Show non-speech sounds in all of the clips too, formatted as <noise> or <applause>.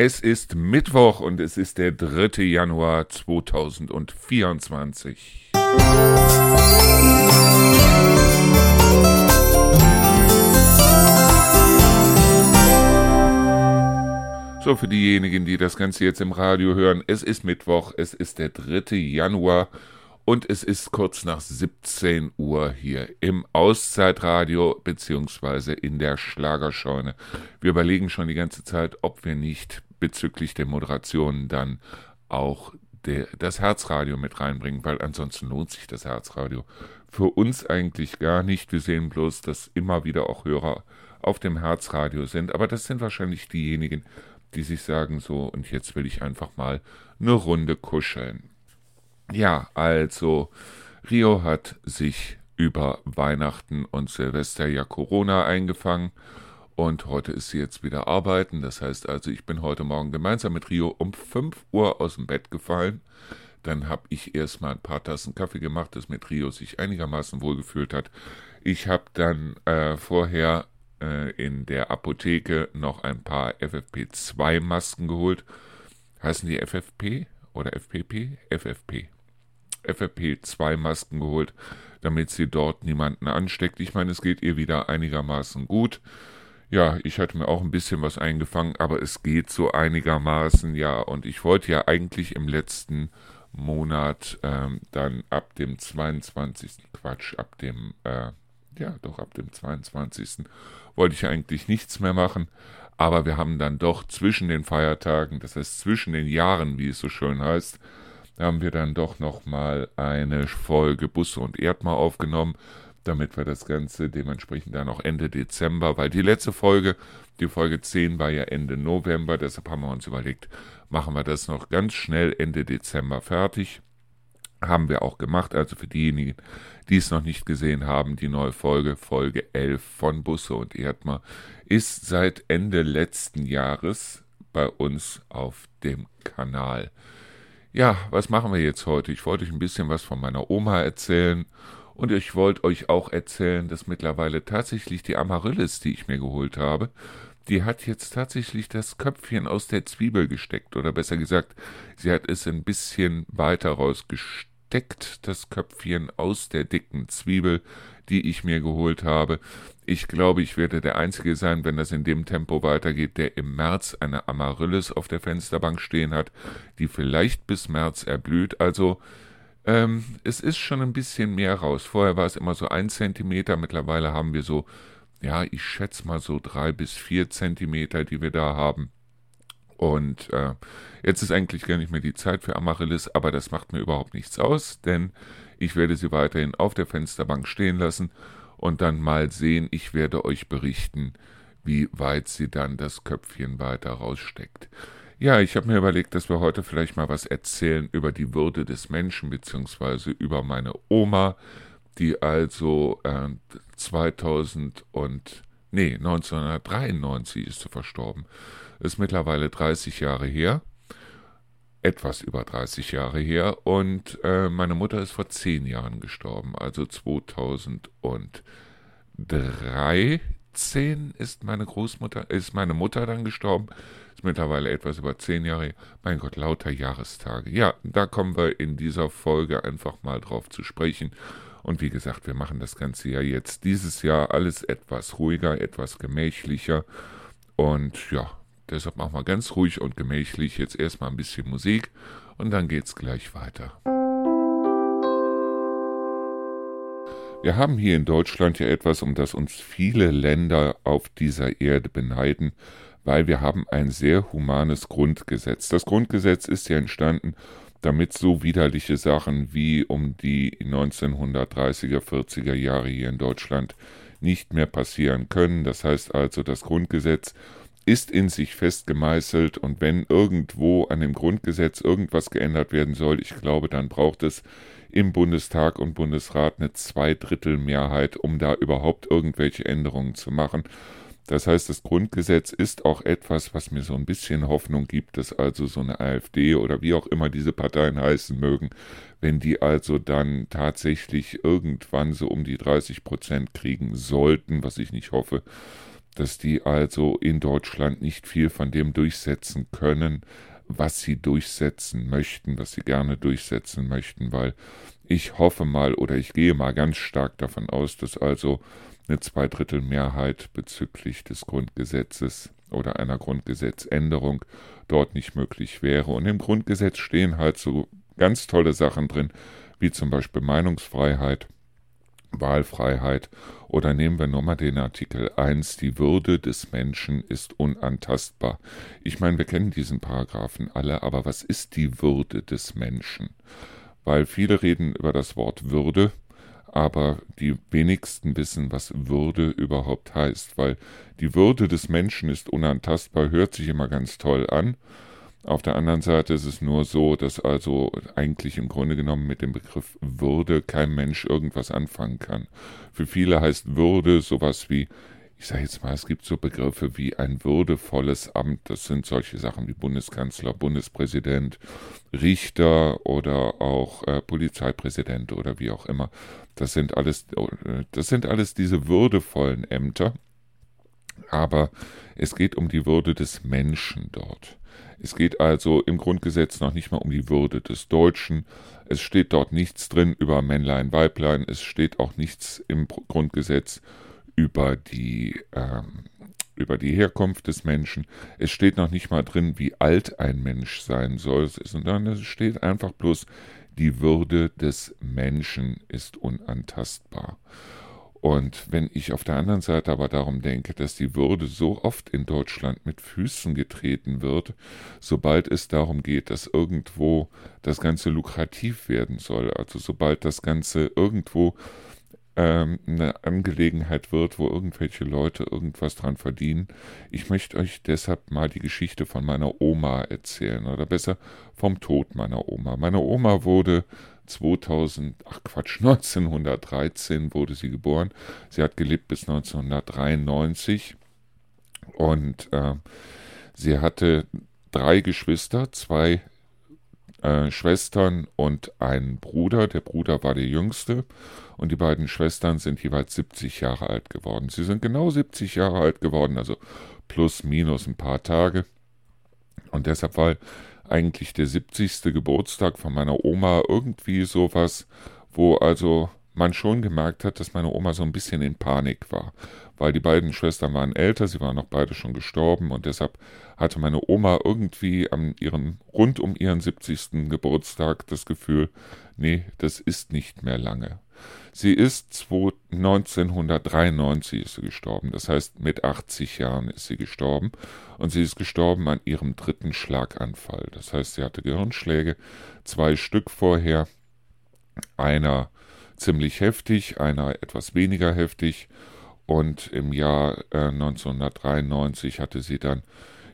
Es ist Mittwoch und es ist der 3. Januar 2024. So, für diejenigen, die das Ganze jetzt im Radio hören, es ist Mittwoch, es ist der 3. Januar und es ist kurz nach 17 Uhr hier im Auszeitradio beziehungsweise in der Schlagerscheune. Wir überlegen schon die ganze Zeit, ob wir nicht bezüglich der Moderation dann auch der, das Herzradio mit reinbringen, weil ansonsten lohnt sich das Herzradio für uns eigentlich gar nicht. Wir sehen bloß, dass immer wieder auch Hörer auf dem Herzradio sind, aber das sind wahrscheinlich diejenigen, die sich sagen so, und jetzt will ich einfach mal eine Runde kuscheln. Ja, also Rio hat sich über Weihnachten und Silvester ja Corona eingefangen und heute ist sie jetzt wieder arbeiten. Das heißt also, ich bin heute Morgen gemeinsam mit Rio um 5 Uhr aus dem Bett gefallen. Dann habe ich erstmal ein paar Tassen Kaffee gemacht, dass mit Rio sich einigermaßen wohlgefühlt hat. Ich habe dann äh, vorher äh, in der Apotheke noch ein paar FFP2-Masken geholt. Heißen die FFP oder FPP? FFP. FFP2-Masken geholt, damit sie dort niemanden ansteckt. Ich meine, es geht ihr wieder einigermaßen gut. Ja, ich hatte mir auch ein bisschen was eingefangen, aber es geht so einigermaßen, ja. Und ich wollte ja eigentlich im letzten Monat ähm, dann ab dem 22. Quatsch, ab dem, äh, ja, doch ab dem 22. wollte ich eigentlich nichts mehr machen. Aber wir haben dann doch zwischen den Feiertagen, das heißt zwischen den Jahren, wie es so schön heißt, haben wir dann doch nochmal eine Folge Busse und Erdmar aufgenommen, damit wir das Ganze dementsprechend dann auch Ende Dezember, weil die letzte Folge, die Folge 10 war ja Ende November, deshalb haben wir uns überlegt, machen wir das noch ganz schnell Ende Dezember fertig. Haben wir auch gemacht, also für diejenigen, die es noch nicht gesehen haben, die neue Folge, Folge 11 von Busse und Erdmar, ist seit Ende letzten Jahres bei uns auf dem Kanal. Ja, was machen wir jetzt heute? Ich wollte euch ein bisschen was von meiner Oma erzählen und ich wollte euch auch erzählen, dass mittlerweile tatsächlich die Amaryllis, die ich mir geholt habe, die hat jetzt tatsächlich das Köpfchen aus der Zwiebel gesteckt. Oder besser gesagt, sie hat es ein bisschen weiter rausgesteckt, das Köpfchen aus der dicken Zwiebel, die ich mir geholt habe. Ich glaube, ich werde der Einzige sein, wenn das in dem Tempo weitergeht, der im März eine Amaryllis auf der Fensterbank stehen hat, die vielleicht bis März erblüht. Also ähm, es ist schon ein bisschen mehr raus. Vorher war es immer so ein Zentimeter, mittlerweile haben wir so, ja, ich schätze mal so drei bis vier Zentimeter, die wir da haben. Und äh, jetzt ist eigentlich gar nicht mehr die Zeit für Amaryllis, aber das macht mir überhaupt nichts aus, denn ich werde sie weiterhin auf der Fensterbank stehen lassen und dann mal sehen, ich werde euch berichten, wie weit sie dann das Köpfchen weiter raussteckt. Ja, ich habe mir überlegt, dass wir heute vielleicht mal was erzählen über die Würde des Menschen, beziehungsweise über meine Oma, die also äh, 2000 und, nee, 1993 ist sie verstorben. Ist mittlerweile 30 Jahre her. Etwas über 30 Jahre her. Und äh, meine Mutter ist vor zehn Jahren gestorben, also 2013 ist meine Großmutter, ist meine Mutter dann gestorben, ist mittlerweile etwas über zehn Jahre. Mein Gott, lauter Jahrestage. Ja, da kommen wir in dieser Folge einfach mal drauf zu sprechen. Und wie gesagt, wir machen das Ganze ja jetzt dieses Jahr alles etwas ruhiger, etwas gemächlicher. Und ja, Deshalb machen wir ganz ruhig und gemächlich jetzt erstmal ein bisschen Musik und dann geht's gleich weiter. Wir haben hier in Deutschland ja etwas, um das uns viele Länder auf dieser Erde beneiden, weil wir haben ein sehr humanes Grundgesetz. Das Grundgesetz ist ja entstanden, damit so widerliche Sachen wie um die 1930er, 40er Jahre hier in Deutschland nicht mehr passieren können. Das heißt also, das Grundgesetz ist in sich fest gemeißelt und wenn irgendwo an dem Grundgesetz irgendwas geändert werden soll, ich glaube, dann braucht es im Bundestag und Bundesrat eine Zweidrittelmehrheit, um da überhaupt irgendwelche Änderungen zu machen. Das heißt, das Grundgesetz ist auch etwas, was mir so ein bisschen Hoffnung gibt, dass also so eine AfD oder wie auch immer diese Parteien heißen mögen, wenn die also dann tatsächlich irgendwann so um die 30 Prozent kriegen sollten, was ich nicht hoffe, dass die also in Deutschland nicht viel von dem durchsetzen können, was sie durchsetzen möchten, was sie gerne durchsetzen möchten, weil ich hoffe mal oder ich gehe mal ganz stark davon aus, dass also eine Zweidrittelmehrheit bezüglich des Grundgesetzes oder einer Grundgesetzänderung dort nicht möglich wäre. Und im Grundgesetz stehen halt so ganz tolle Sachen drin, wie zum Beispiel Meinungsfreiheit, Wahlfreiheit oder nehmen wir nochmal den Artikel 1, die Würde des Menschen ist unantastbar. Ich meine, wir kennen diesen Paragraphen alle, aber was ist die Würde des Menschen? Weil viele reden über das Wort Würde, aber die wenigsten wissen, was Würde überhaupt heißt, weil die Würde des Menschen ist unantastbar, hört sich immer ganz toll an, auf der anderen Seite ist es nur so, dass also eigentlich im Grunde genommen mit dem Begriff Würde kein Mensch irgendwas anfangen kann. Für viele heißt Würde sowas wie, ich sage jetzt mal, es gibt so Begriffe wie ein würdevolles Amt. Das sind solche Sachen wie Bundeskanzler, Bundespräsident, Richter oder auch äh, Polizeipräsident oder wie auch immer. Das sind alles, äh, das sind alles diese würdevollen Ämter. Aber es geht um die Würde des Menschen dort. Es geht also im Grundgesetz noch nicht mal um die Würde des Deutschen. Es steht dort nichts drin über Männlein, Weiblein. Es steht auch nichts im Grundgesetz über die, ähm, über die Herkunft des Menschen. Es steht noch nicht mal drin, wie alt ein Mensch sein soll, sondern es steht einfach bloß, die Würde des Menschen ist unantastbar. Und wenn ich auf der anderen Seite aber darum denke, dass die Würde so oft in Deutschland mit Füßen getreten wird, sobald es darum geht, dass irgendwo das Ganze lukrativ werden soll, also sobald das Ganze irgendwo ähm, eine Angelegenheit wird, wo irgendwelche Leute irgendwas dran verdienen. Ich möchte euch deshalb mal die Geschichte von meiner Oma erzählen, oder besser vom Tod meiner Oma. Meine Oma wurde 2000, ach Quatsch, <laughs> 1913 wurde sie geboren. Sie hat gelebt bis 1993 und äh, sie hatte drei Geschwister, zwei äh, Schwestern und einen Bruder. Der Bruder war der jüngste und die beiden Schwestern sind jeweils 70 Jahre alt geworden. Sie sind genau 70 Jahre alt geworden, also plus minus ein paar Tage. Und deshalb war eigentlich der 70. Geburtstag von meiner Oma irgendwie sowas, wo also man schon gemerkt hat, dass meine Oma so ein bisschen in Panik war, weil die beiden Schwestern waren älter, sie waren noch beide schon gestorben und deshalb hatte meine Oma irgendwie an ihren, rund um ihren 70. Geburtstag das Gefühl, nee, das ist nicht mehr lange. Sie ist 1993 ist sie gestorben, das heißt mit 80 Jahren ist sie gestorben. Und sie ist gestorben an ihrem dritten Schlaganfall. Das heißt, sie hatte Gehirnschläge, zwei Stück vorher, einer ziemlich heftig, einer etwas weniger heftig. Und im Jahr äh, 1993 hatte sie dann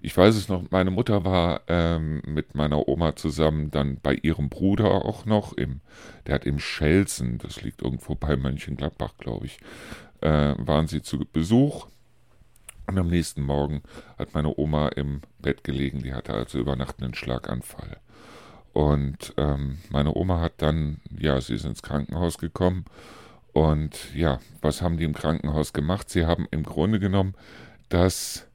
ich weiß es noch, meine Mutter war ähm, mit meiner Oma zusammen dann bei ihrem Bruder auch noch, im, der hat im Schelsen, das liegt irgendwo bei Mönchengladbach, glaube ich, äh, waren sie zu Besuch. Und am nächsten Morgen hat meine Oma im Bett gelegen, die hatte also über Nacht einen Schlaganfall. Und ähm, meine Oma hat dann, ja, sie ist ins Krankenhaus gekommen. Und ja, was haben die im Krankenhaus gemacht? Sie haben im Grunde genommen das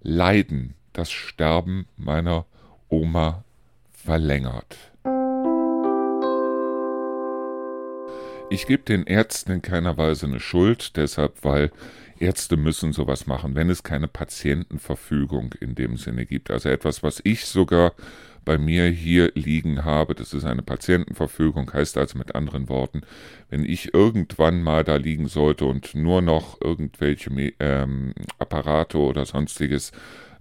Leiden das Sterben meiner Oma verlängert. Ich gebe den Ärzten in keiner Weise eine Schuld, deshalb, weil Ärzte müssen sowas machen, wenn es keine Patientenverfügung in dem Sinne gibt. Also etwas, was ich sogar bei mir hier liegen habe, das ist eine Patientenverfügung, heißt also mit anderen Worten, wenn ich irgendwann mal da liegen sollte und nur noch irgendwelche ähm, Apparate oder sonstiges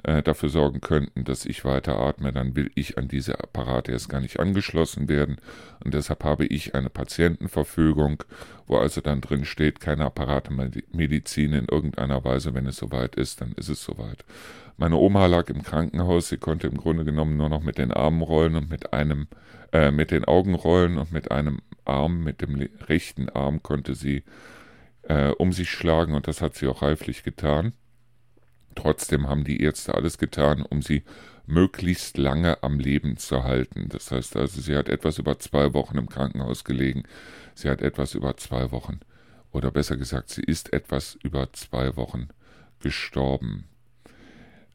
äh, dafür sorgen könnten, dass ich weiter atme, dann will ich an diese Apparate erst gar nicht angeschlossen werden. Und deshalb habe ich eine Patientenverfügung, wo also dann drin steht, keine Apparatemedizin in irgendeiner Weise. Wenn es soweit ist, dann ist es soweit. Meine Oma lag im Krankenhaus, sie konnte im Grunde genommen nur noch mit den Armen rollen und mit einem, äh, mit den Augen rollen und mit einem Arm, mit dem rechten Arm konnte sie äh, um sich schlagen und das hat sie auch reiflich getan. Trotzdem haben die Ärzte alles getan, um sie möglichst lange am Leben zu halten. Das heißt also, sie hat etwas über zwei Wochen im Krankenhaus gelegen. Sie hat etwas über zwei Wochen, oder besser gesagt, sie ist etwas über zwei Wochen gestorben.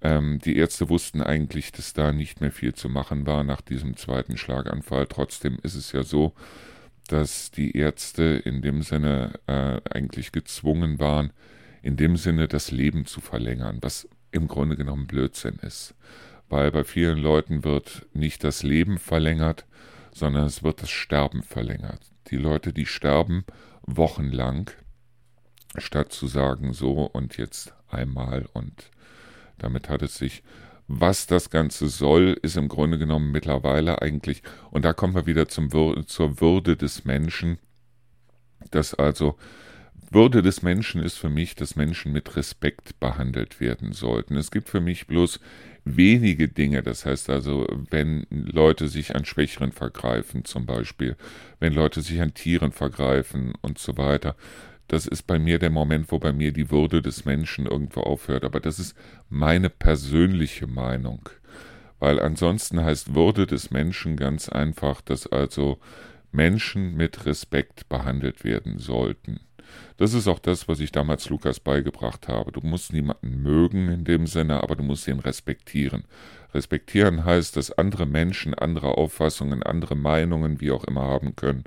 Ähm, die Ärzte wussten eigentlich, dass da nicht mehr viel zu machen war nach diesem zweiten Schlaganfall. Trotzdem ist es ja so, dass die Ärzte in dem Sinne äh, eigentlich gezwungen waren, in dem Sinne das Leben zu verlängern, was im Grunde genommen Blödsinn ist. Weil bei vielen Leuten wird nicht das Leben verlängert, sondern es wird das Sterben verlängert. Die Leute, die sterben wochenlang, statt zu sagen so und jetzt einmal und damit hat es sich. Was das Ganze soll, ist im Grunde genommen mittlerweile eigentlich, und da kommen wir wieder zum, zur Würde des Menschen, dass also würde des Menschen ist für mich, dass Menschen mit Respekt behandelt werden sollten. Es gibt für mich bloß wenige Dinge, das heißt also, wenn Leute sich an Schwächeren vergreifen zum Beispiel, wenn Leute sich an Tieren vergreifen und so weiter, das ist bei mir der Moment, wo bei mir die Würde des Menschen irgendwo aufhört. Aber das ist meine persönliche Meinung. Weil ansonsten heißt Würde des Menschen ganz einfach, dass also Menschen mit Respekt behandelt werden sollten. Das ist auch das, was ich damals Lukas beigebracht habe. Du musst niemanden mögen in dem Sinne, aber du musst ihn respektieren. Respektieren heißt, dass andere Menschen andere Auffassungen, andere Meinungen, wie auch immer haben können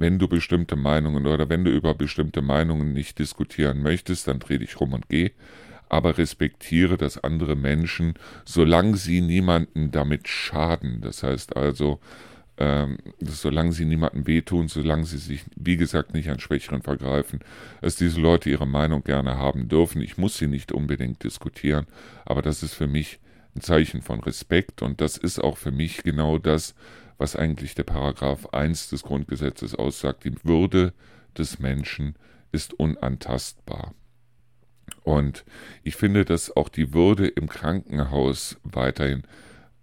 wenn du bestimmte Meinungen oder wenn du über bestimmte Meinungen nicht diskutieren möchtest, dann dreh dich rum und geh. Aber respektiere, dass andere Menschen, solange sie niemanden damit schaden, das heißt also, ähm, solange sie niemandem wehtun, solange sie sich, wie gesagt, nicht an Schwächeren vergreifen, dass diese Leute ihre Meinung gerne haben dürfen. Ich muss sie nicht unbedingt diskutieren, aber das ist für mich ein Zeichen von Respekt und das ist auch für mich genau das, was eigentlich der Paragraph 1 des Grundgesetzes aussagt. Die Würde des Menschen ist unantastbar. Und ich finde, dass auch die Würde im Krankenhaus weiterhin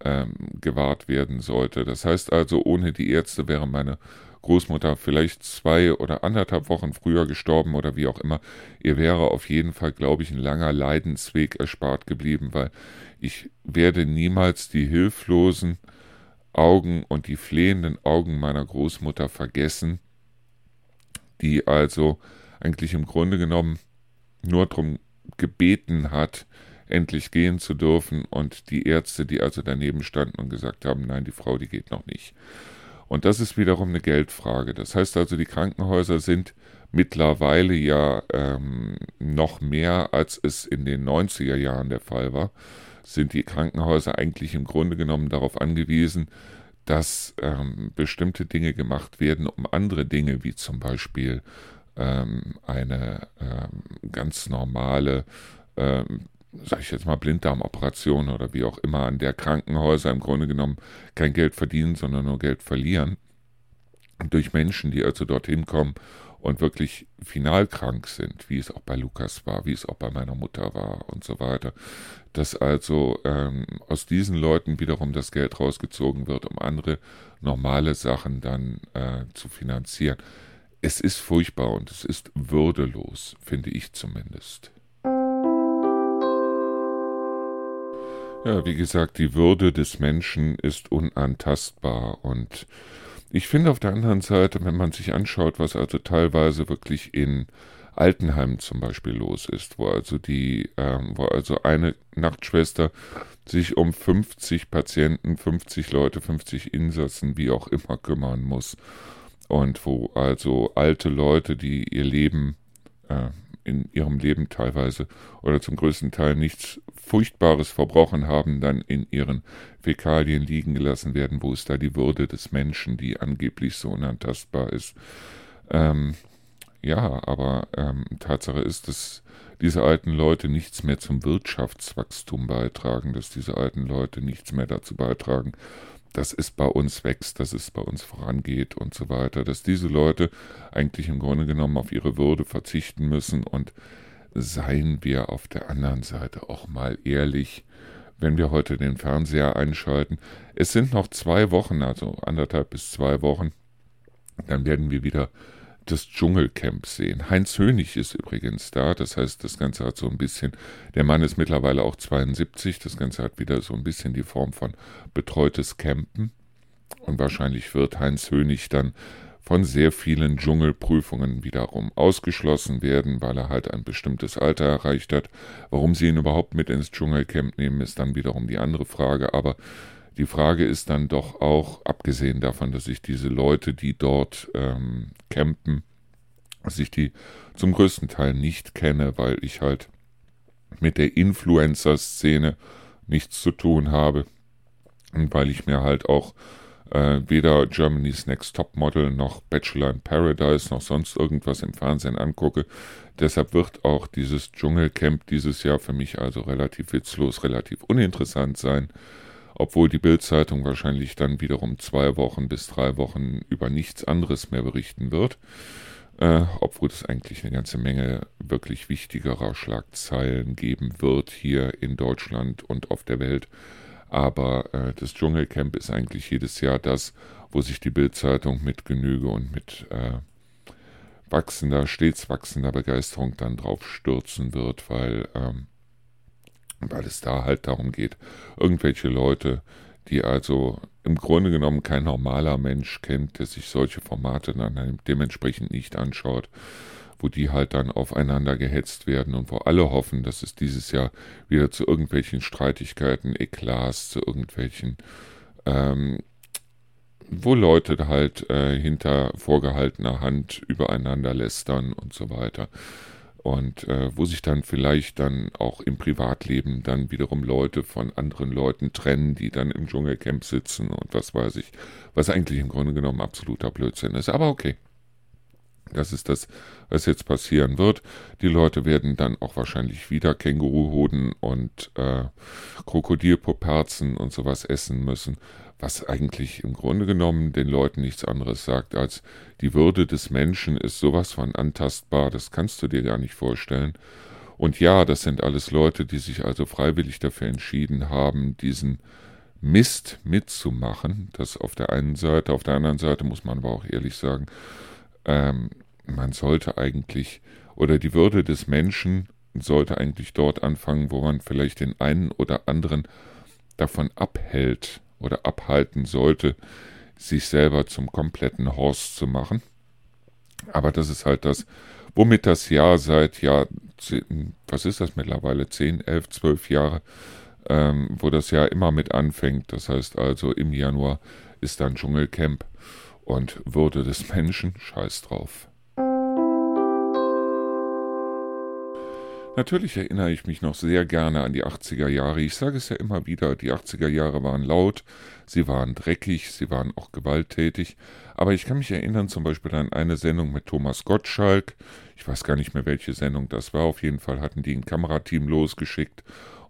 ähm, gewahrt werden sollte. Das heißt also, ohne die Ärzte wäre meine Großmutter vielleicht zwei oder anderthalb Wochen früher gestorben oder wie auch immer. Ihr wäre auf jeden Fall, glaube ich, ein langer Leidensweg erspart geblieben, weil ich werde niemals die hilflosen Augen und die flehenden Augen meiner Großmutter vergessen, die also eigentlich im Grunde genommen nur darum gebeten hat, endlich gehen zu dürfen und die Ärzte, die also daneben standen und gesagt haben, nein, die Frau, die geht noch nicht. Und das ist wiederum eine Geldfrage. Das heißt also, die Krankenhäuser sind mittlerweile ja ähm, noch mehr, als es in den 90er Jahren der Fall war sind die Krankenhäuser eigentlich im Grunde genommen darauf angewiesen, dass ähm, bestimmte Dinge gemacht werden, um andere Dinge, wie zum Beispiel ähm, eine ähm, ganz normale, ähm, sage ich jetzt mal, Blinddarmoperation oder wie auch immer, an der Krankenhäuser im Grunde genommen kein Geld verdienen, sondern nur Geld verlieren. durch Menschen, die also dorthin kommen und wirklich final krank sind, wie es auch bei Lukas war, wie es auch bei meiner Mutter war und so weiter, dass also ähm, aus diesen Leuten wiederum das Geld rausgezogen wird, um andere normale Sachen dann äh, zu finanzieren. Es ist furchtbar und es ist würdelos, finde ich zumindest. Ja, wie gesagt, die Würde des Menschen ist unantastbar und ich finde auf der anderen Seite, wenn man sich anschaut, was also teilweise wirklich in Altenheimen zum Beispiel los ist, wo also die, ähm, wo also eine Nachtschwester sich um 50 Patienten, 50 Leute, 50 Insassen, wie auch immer kümmern muss. Und wo also alte Leute, die ihr Leben äh, in ihrem Leben teilweise oder zum größten Teil nichts Furchtbares verbrochen haben, dann in ihren Fäkalien liegen gelassen werden, wo ist da die Würde des Menschen, die angeblich so unantastbar ist. Ähm, ja, aber ähm, Tatsache ist, dass diese alten Leute nichts mehr zum Wirtschaftswachstum beitragen, dass diese alten Leute nichts mehr dazu beitragen, dass es bei uns wächst, dass es bei uns vorangeht und so weiter, dass diese Leute eigentlich im Grunde genommen auf ihre Würde verzichten müssen und seien wir auf der anderen Seite auch mal ehrlich, wenn wir heute den Fernseher einschalten. Es sind noch zwei Wochen, also anderthalb bis zwei Wochen, dann werden wir wieder das Dschungelcamp sehen. Heinz Hönig ist übrigens da, das heißt, das Ganze hat so ein bisschen, der Mann ist mittlerweile auch 72, das Ganze hat wieder so ein bisschen die Form von betreutes Campen. Und wahrscheinlich wird Heinz Hönig dann von sehr vielen Dschungelprüfungen wiederum ausgeschlossen werden, weil er halt ein bestimmtes Alter erreicht hat. Warum sie ihn überhaupt mit ins Dschungelcamp nehmen, ist dann wiederum die andere Frage. Aber die Frage ist dann doch auch, abgesehen davon, dass ich diese Leute, die dort ähm, campen, dass die zum größten Teil nicht kenne, weil ich halt mit der Influencer-Szene nichts zu tun habe und weil ich mir halt auch äh, weder Germany's Next Top Model noch Bachelor in Paradise noch sonst irgendwas im Fernsehen angucke. Deshalb wird auch dieses Dschungelcamp dieses Jahr für mich also relativ witzlos, relativ uninteressant sein, obwohl die Bildzeitung wahrscheinlich dann wiederum zwei Wochen bis drei Wochen über nichts anderes mehr berichten wird. Äh, obwohl es eigentlich eine ganze Menge wirklich wichtigerer Schlagzeilen geben wird hier in Deutschland und auf der Welt aber äh, das Dschungelcamp ist eigentlich jedes Jahr das, wo sich die Bildzeitung mit Genüge und mit äh, wachsender, stets wachsender Begeisterung dann drauf stürzen wird, weil, ähm, weil es da halt darum geht, irgendwelche Leute, die also im Grunde genommen kein normaler Mensch kennt, der sich solche Formate dann dementsprechend nicht anschaut, wo die halt dann aufeinander gehetzt werden und wo alle hoffen, dass es dieses Jahr wieder zu irgendwelchen Streitigkeiten, Eklats, zu irgendwelchen, ähm, wo Leute halt äh, hinter vorgehaltener Hand übereinander lästern und so weiter. Und äh, wo sich dann vielleicht dann auch im Privatleben dann wiederum Leute von anderen Leuten trennen, die dann im Dschungelcamp sitzen und was weiß ich, was eigentlich im Grunde genommen absoluter Blödsinn ist. Aber okay. Das ist das, was jetzt passieren wird. Die Leute werden dann auch wahrscheinlich wieder Känguruhoden und äh, Krokodilpoperzen und sowas essen müssen, was eigentlich im Grunde genommen den Leuten nichts anderes sagt, als die Würde des Menschen ist sowas von antastbar, das kannst du dir gar nicht vorstellen. Und ja, das sind alles Leute, die sich also freiwillig dafür entschieden haben, diesen Mist mitzumachen. Das auf der einen Seite, auf der anderen Seite muss man aber auch ehrlich sagen, ähm, man sollte eigentlich, oder die Würde des Menschen sollte eigentlich dort anfangen, wo man vielleicht den einen oder anderen davon abhält oder abhalten sollte, sich selber zum kompletten Horst zu machen. Aber das ist halt das, womit das Jahr seit Jahr, was ist das mittlerweile, 10, 11, 12 Jahre, ähm, wo das Jahr immer mit anfängt. Das heißt also, im Januar ist dann Dschungelcamp und Würde des Menschen, scheiß drauf. Natürlich erinnere ich mich noch sehr gerne an die 80er Jahre. Ich sage es ja immer wieder, die 80er Jahre waren laut, sie waren dreckig, sie waren auch gewalttätig. Aber ich kann mich erinnern zum Beispiel an eine Sendung mit Thomas Gottschalk. Ich weiß gar nicht mehr, welche Sendung das war. Auf jeden Fall hatten die ein Kamerateam losgeschickt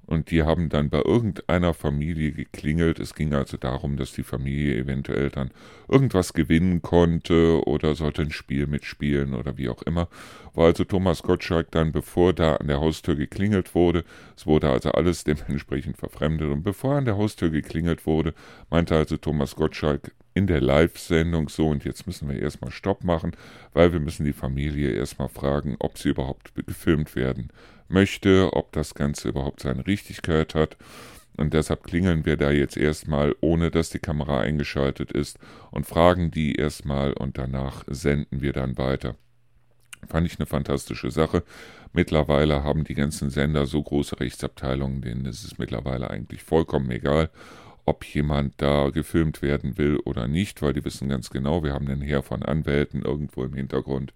und die haben dann bei irgendeiner Familie geklingelt. Es ging also darum, dass die Familie eventuell dann irgendwas gewinnen konnte oder sollte ein Spiel mitspielen oder wie auch immer. War also Thomas Gottschalk dann, bevor da an der Haustür geklingelt wurde, es wurde also alles <laughs> dementsprechend verfremdet und bevor an der Haustür geklingelt wurde, meinte also Thomas Gottschalk in der Live-Sendung so und jetzt müssen wir erstmal Stopp machen, weil wir müssen die Familie erstmal fragen, ob sie überhaupt gefilmt werden möchte, ob das Ganze überhaupt seine Richtigkeit hat. Und deshalb klingeln wir da jetzt erstmal, ohne dass die Kamera eingeschaltet ist, und fragen die erstmal und danach senden wir dann weiter. Fand ich eine fantastische Sache. Mittlerweile haben die ganzen Sender so große Rechtsabteilungen, denen ist es mittlerweile eigentlich vollkommen egal, ob jemand da gefilmt werden will oder nicht, weil die wissen ganz genau, wir haben einen Heer von Anwälten irgendwo im Hintergrund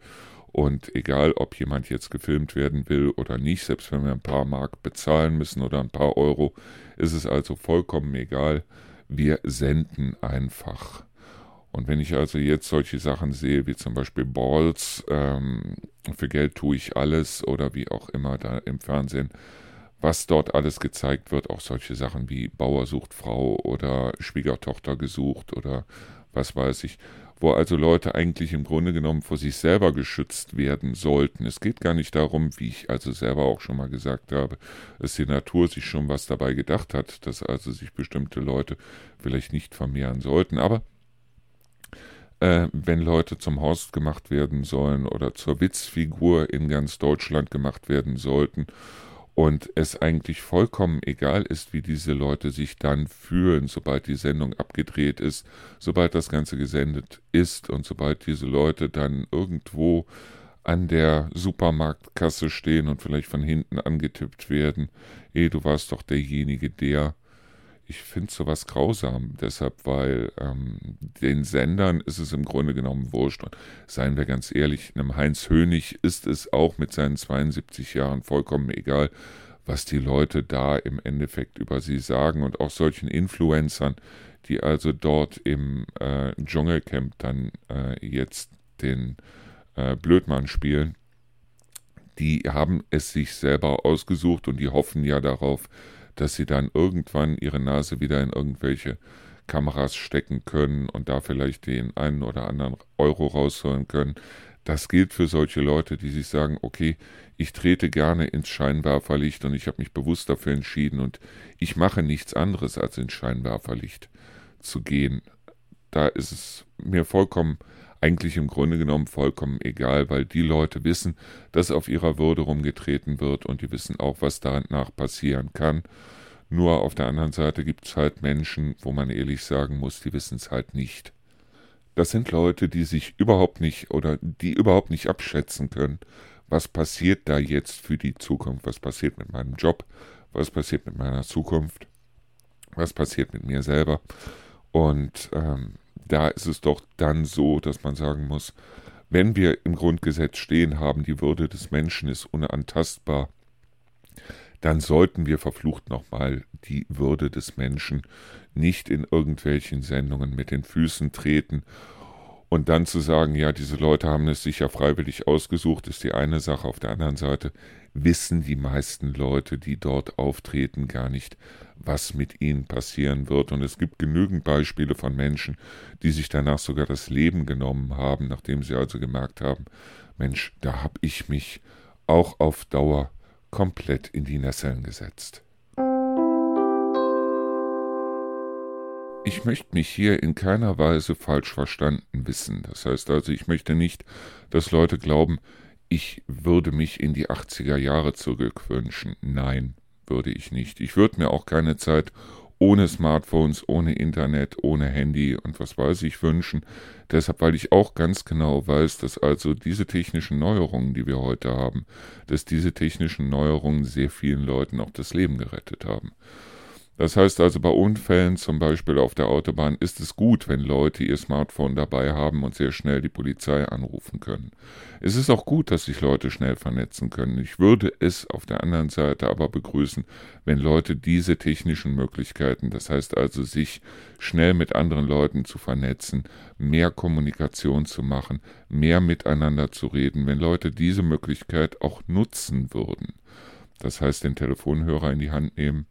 und egal, ob jemand jetzt gefilmt werden will oder nicht, selbst wenn wir ein paar Mark bezahlen müssen oder ein paar Euro, ist es also vollkommen egal. Wir senden einfach. Und wenn ich also jetzt solche Sachen sehe, wie zum Beispiel Balls, ähm, für Geld tue ich alles oder wie auch immer da im Fernsehen, was dort alles gezeigt wird, auch solche Sachen wie Bauer sucht Frau oder Schwiegertochter gesucht oder was weiß ich, wo also Leute eigentlich im Grunde genommen vor sich selber geschützt werden sollten. Es geht gar nicht darum, wie ich also selber auch schon mal gesagt habe, dass die Natur sich schon was dabei gedacht hat, dass also sich bestimmte Leute vielleicht nicht vermehren sollten. Aber äh, wenn Leute zum Horst gemacht werden sollen oder zur Witzfigur in ganz Deutschland gemacht werden sollten, und es eigentlich vollkommen egal ist, wie diese Leute sich dann fühlen, sobald die Sendung abgedreht ist, sobald das Ganze gesendet ist und sobald diese Leute dann irgendwo an der Supermarktkasse stehen und vielleicht von hinten angetippt werden. Eh, du warst doch derjenige, der. Ich finde sowas grausam, deshalb, weil ähm, den Sendern ist es im Grunde genommen wurscht. Und seien wir ganz ehrlich, einem Heinz Hönig ist es auch mit seinen 72 Jahren vollkommen egal, was die Leute da im Endeffekt über sie sagen und auch solchen Influencern, die also dort im äh, Dschungelcamp dann äh, jetzt den äh, Blödmann spielen, die haben es sich selber ausgesucht und die hoffen ja darauf, dass sie dann irgendwann ihre Nase wieder in irgendwelche Kameras stecken können und da vielleicht den einen oder anderen Euro rausholen können. Das gilt für solche Leute, die sich sagen, okay, ich trete gerne ins Scheinwerferlicht und ich habe mich bewusst dafür entschieden und ich mache nichts anderes, als ins Scheinwerferlicht zu gehen. Da ist es mir vollkommen eigentlich im Grunde genommen vollkommen egal, weil die Leute wissen, dass auf ihrer Würde rumgetreten wird und die wissen auch, was danach passieren kann. Nur auf der anderen Seite gibt es halt Menschen, wo man ehrlich sagen muss, die wissen es halt nicht. Das sind Leute, die sich überhaupt nicht oder die überhaupt nicht abschätzen können, was passiert da jetzt für die Zukunft, was passiert mit meinem Job, was passiert mit meiner Zukunft, was passiert mit mir selber. Und ähm, da ist es doch dann so, dass man sagen muss, wenn wir im Grundgesetz stehen haben, die Würde des Menschen ist unantastbar, dann sollten wir verflucht nochmal die Würde des Menschen nicht in irgendwelchen Sendungen mit den Füßen treten und dann zu sagen, ja, diese Leute haben es sich ja freiwillig ausgesucht, ist die eine Sache. Auf der anderen Seite wissen die meisten Leute, die dort auftreten, gar nicht, was mit ihnen passieren wird. Und es gibt genügend Beispiele von Menschen, die sich danach sogar das Leben genommen haben, nachdem sie also gemerkt haben, Mensch, da habe ich mich auch auf Dauer komplett in die Nesseln gesetzt. Ich möchte mich hier in keiner Weise falsch verstanden wissen. Das heißt also, ich möchte nicht, dass Leute glauben, ich würde mich in die 80er Jahre zurückwünschen. Nein, würde ich nicht. Ich würde mir auch keine Zeit ohne Smartphones, ohne Internet, ohne Handy und was weiß ich wünschen. Deshalb, weil ich auch ganz genau weiß, dass also diese technischen Neuerungen, die wir heute haben, dass diese technischen Neuerungen sehr vielen Leuten auch das Leben gerettet haben. Das heißt also, bei Unfällen zum Beispiel auf der Autobahn ist es gut, wenn Leute ihr Smartphone dabei haben und sehr schnell die Polizei anrufen können. Es ist auch gut, dass sich Leute schnell vernetzen können. Ich würde es auf der anderen Seite aber begrüßen, wenn Leute diese technischen Möglichkeiten, das heißt also sich schnell mit anderen Leuten zu vernetzen, mehr Kommunikation zu machen, mehr miteinander zu reden, wenn Leute diese Möglichkeit auch nutzen würden. Das heißt, den Telefonhörer in die Hand nehmen,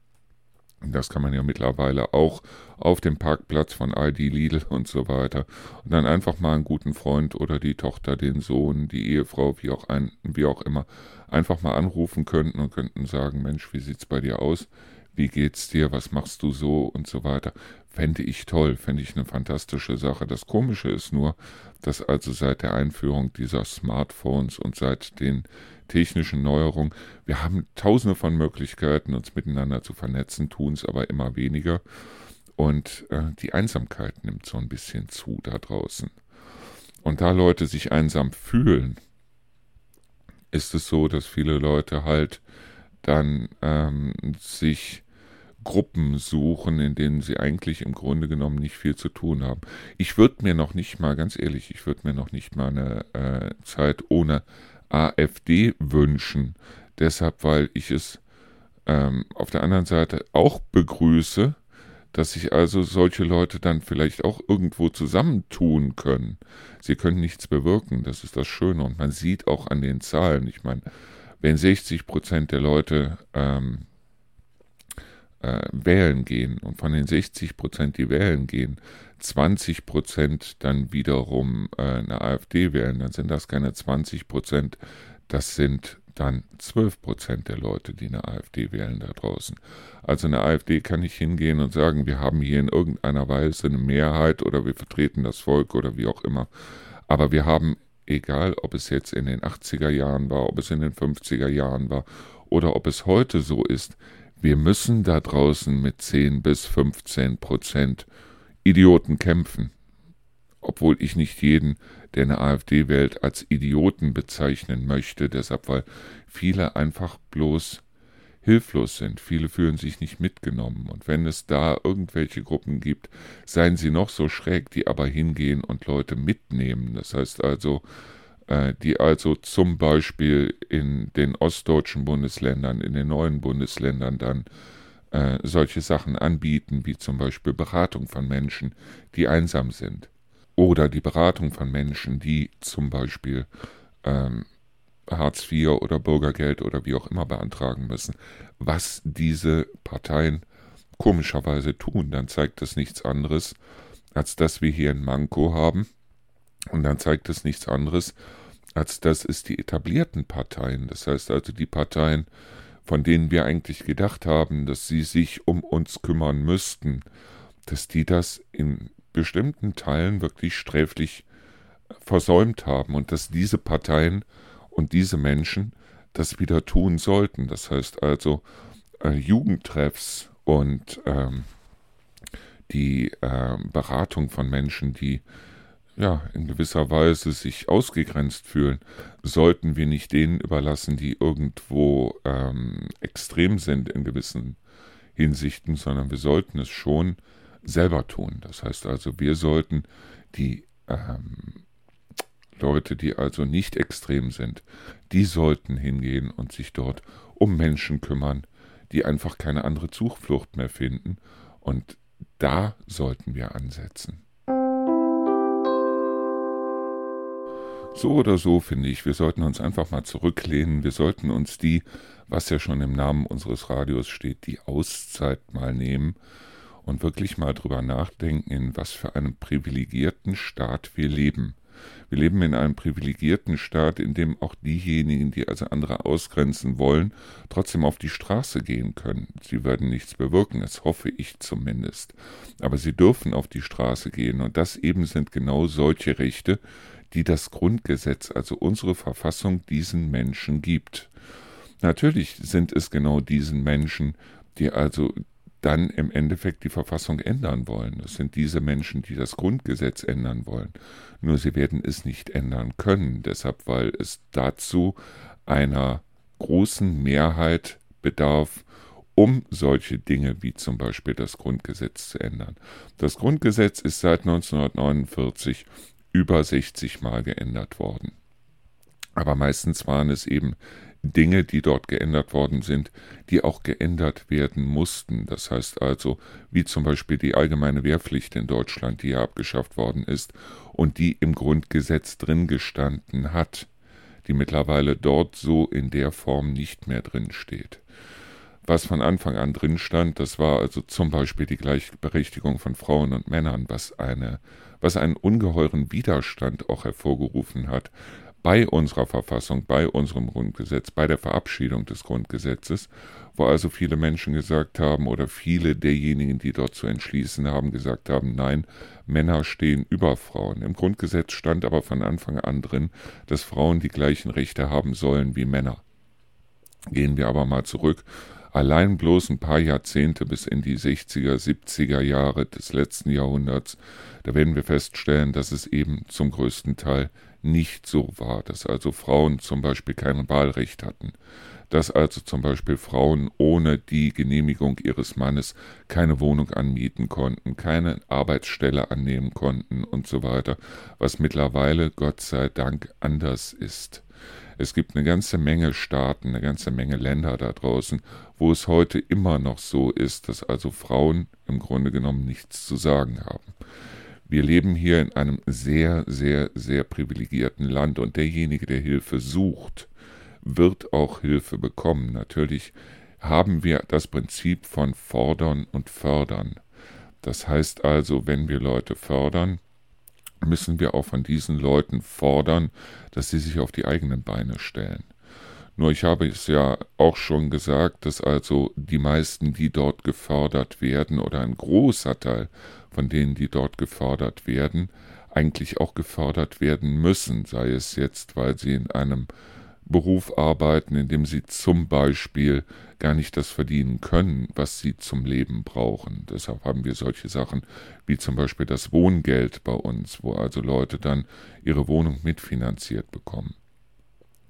das kann man ja mittlerweile auch auf dem Parkplatz von ID Lidl und so weiter. Und dann einfach mal einen guten Freund oder die Tochter, den Sohn, die Ehefrau, wie auch, ein, wie auch immer, einfach mal anrufen könnten und könnten sagen, Mensch, wie sieht's bei dir aus? Wie geht's dir? Was machst du so? Und so weiter. Fände ich toll, fände ich eine fantastische Sache. Das Komische ist nur, dass also seit der Einführung dieser Smartphones und seit den technischen Neuerungen. Wir haben tausende von Möglichkeiten, uns miteinander zu vernetzen, tun es aber immer weniger. Und äh, die Einsamkeit nimmt so ein bisschen zu da draußen. Und da Leute sich einsam fühlen, ist es so, dass viele Leute halt dann ähm, sich Gruppen suchen, in denen sie eigentlich im Grunde genommen nicht viel zu tun haben. Ich würde mir noch nicht mal, ganz ehrlich, ich würde mir noch nicht mal eine äh, Zeit ohne AfD wünschen. Deshalb, weil ich es ähm, auf der anderen Seite auch begrüße, dass sich also solche Leute dann vielleicht auch irgendwo zusammentun können. Sie können nichts bewirken, das ist das Schöne. Und man sieht auch an den Zahlen, ich meine, wenn 60 Prozent der Leute ähm, äh, wählen gehen und von den 60 Prozent, die wählen gehen, 20 Prozent dann wiederum äh, eine AfD wählen, dann sind das keine 20 Prozent, das sind dann 12 Prozent der Leute, die eine AfD wählen da draußen. Also eine AfD kann nicht hingehen und sagen, wir haben hier in irgendeiner Weise eine Mehrheit oder wir vertreten das Volk oder wie auch immer. Aber wir haben egal ob es jetzt in den 80er Jahren war, ob es in den 50er Jahren war oder ob es heute so ist, wir müssen da draußen mit 10 bis 15 Prozent Idioten kämpfen. Obwohl ich nicht jeden, der eine AfD wählt, als Idioten bezeichnen möchte, deshalb weil viele einfach bloß hilflos sind. Viele fühlen sich nicht mitgenommen. Und wenn es da irgendwelche Gruppen gibt, seien sie noch so schräg, die aber hingehen und Leute mitnehmen. Das heißt also, äh, die also zum Beispiel in den ostdeutschen Bundesländern, in den neuen Bundesländern dann äh, solche Sachen anbieten, wie zum Beispiel Beratung von Menschen, die einsam sind. Oder die Beratung von Menschen, die zum Beispiel ähm, Hartz IV oder Bürgergeld oder wie auch immer beantragen müssen, was diese Parteien komischerweise tun, dann zeigt das nichts anderes, als dass wir hier ein Manko haben. Und dann zeigt es nichts anderes, als dass es die etablierten Parteien, das heißt also die Parteien, von denen wir eigentlich gedacht haben, dass sie sich um uns kümmern müssten, dass die das in bestimmten Teilen wirklich sträflich versäumt haben und dass diese Parteien und diese Menschen das wieder tun sollten. Das heißt also äh, Jugendtreffs und ähm, die äh, Beratung von Menschen, die ja in gewisser Weise sich ausgegrenzt fühlen, sollten wir nicht denen überlassen, die irgendwo ähm, extrem sind in gewissen Hinsichten, sondern wir sollten es schon selber tun. Das heißt also, wir sollten die ähm, Leute, die also nicht extrem sind, die sollten hingehen und sich dort um Menschen kümmern, die einfach keine andere Zuflucht mehr finden. Und da sollten wir ansetzen. So oder so finde ich, wir sollten uns einfach mal zurücklehnen, wir sollten uns die, was ja schon im Namen unseres Radios steht, die Auszeit mal nehmen und wirklich mal drüber nachdenken, in was für einem privilegierten Staat wir leben. Wir leben in einem privilegierten Staat, in dem auch diejenigen, die also andere ausgrenzen wollen, trotzdem auf die Straße gehen können. Sie werden nichts bewirken, das hoffe ich zumindest. Aber sie dürfen auf die Straße gehen, und das eben sind genau solche Rechte, die das Grundgesetz, also unsere Verfassung, diesen Menschen gibt. Natürlich sind es genau diesen Menschen, die also dann im Endeffekt die Verfassung ändern wollen. Das sind diese Menschen, die das Grundgesetz ändern wollen. Nur sie werden es nicht ändern können, deshalb weil es dazu einer großen Mehrheit bedarf, um solche Dinge wie zum Beispiel das Grundgesetz zu ändern. Das Grundgesetz ist seit 1949 über 60 Mal geändert worden. Aber meistens waren es eben Dinge, die dort geändert worden sind, die auch geändert werden mussten. Das heißt also, wie zum Beispiel die allgemeine Wehrpflicht in Deutschland, die ja abgeschafft worden ist und die im Grundgesetz drin gestanden hat, die mittlerweile dort so in der Form nicht mehr drin steht. Was von Anfang an drin stand, das war also zum Beispiel die Gleichberechtigung von Frauen und Männern, was eine, was einen ungeheuren Widerstand auch hervorgerufen hat, bei unserer Verfassung, bei unserem Grundgesetz, bei der Verabschiedung des Grundgesetzes, wo also viele Menschen gesagt haben oder viele derjenigen, die dort zu entschließen haben, gesagt haben, nein, Männer stehen über Frauen. Im Grundgesetz stand aber von Anfang an drin, dass Frauen die gleichen Rechte haben sollen wie Männer. Gehen wir aber mal zurück allein bloß ein paar Jahrzehnte bis in die 60er, 70er Jahre des letzten Jahrhunderts, da werden wir feststellen, dass es eben zum größten Teil nicht so war, dass also Frauen zum Beispiel kein Wahlrecht hatten, dass also zum Beispiel Frauen ohne die Genehmigung ihres Mannes keine Wohnung anmieten konnten, keine Arbeitsstelle annehmen konnten und so weiter, was mittlerweile Gott sei Dank anders ist. Es gibt eine ganze Menge Staaten, eine ganze Menge Länder da draußen, wo es heute immer noch so ist, dass also Frauen im Grunde genommen nichts zu sagen haben. Wir leben hier in einem sehr, sehr, sehr privilegierten Land und derjenige, der Hilfe sucht, wird auch Hilfe bekommen. Natürlich haben wir das Prinzip von fordern und fördern. Das heißt also, wenn wir Leute fördern, müssen wir auch von diesen Leuten fordern, dass sie sich auf die eigenen Beine stellen. Nur ich habe es ja auch schon gesagt, dass also die meisten, die dort gefördert werden, oder ein großer Teil von denen, die dort gefördert werden, eigentlich auch gefördert werden müssen, sei es jetzt, weil sie in einem Beruf arbeiten, in dem sie zum Beispiel gar nicht das verdienen können, was sie zum Leben brauchen. Deshalb haben wir solche Sachen wie zum Beispiel das Wohngeld bei uns, wo also Leute dann ihre Wohnung mitfinanziert bekommen.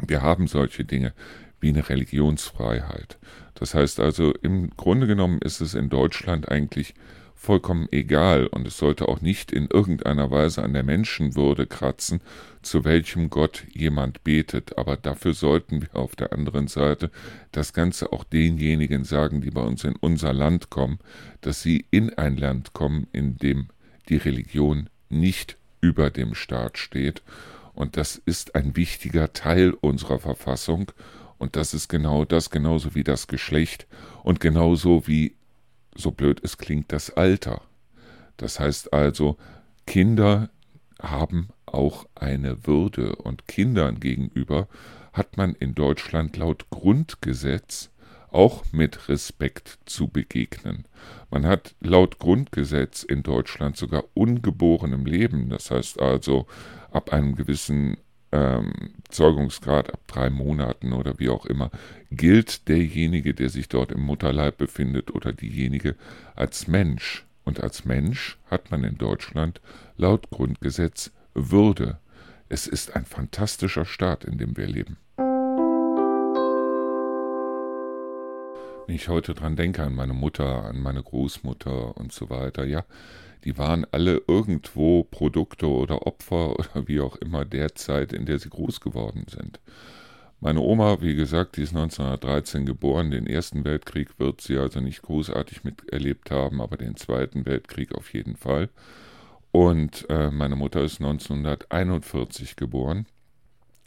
Wir haben solche Dinge wie eine Religionsfreiheit. Das heißt also, im Grunde genommen ist es in Deutschland eigentlich vollkommen egal und es sollte auch nicht in irgendeiner Weise an der Menschenwürde kratzen, zu welchem Gott jemand betet, aber dafür sollten wir auf der anderen Seite das Ganze auch denjenigen sagen, die bei uns in unser Land kommen, dass sie in ein Land kommen, in dem die Religion nicht über dem Staat steht, und das ist ein wichtiger Teil unserer Verfassung, und das ist genau das, genauso wie das Geschlecht und genauso wie so blöd es klingt, das Alter. Das heißt also, Kinder haben auch eine Würde und Kindern gegenüber hat man in Deutschland laut Grundgesetz auch mit Respekt zu begegnen. Man hat laut Grundgesetz in Deutschland sogar ungeborenem Leben, das heißt also ab einem gewissen ähm, Zeugungsgrad ab drei Monaten oder wie auch immer, gilt derjenige, der sich dort im Mutterleib befindet oder diejenige als Mensch. Und als Mensch hat man in Deutschland laut Grundgesetz Würde. Es ist ein fantastischer Staat, in dem wir leben. Wenn ich heute dran denke an meine Mutter, an meine Großmutter und so weiter, ja, die waren alle irgendwo Produkte oder Opfer oder wie auch immer der Zeit, in der sie groß geworden sind. Meine Oma, wie gesagt, die ist 1913 geboren. Den Ersten Weltkrieg wird sie also nicht großartig miterlebt haben, aber den Zweiten Weltkrieg auf jeden Fall. Und äh, meine Mutter ist 1941 geboren.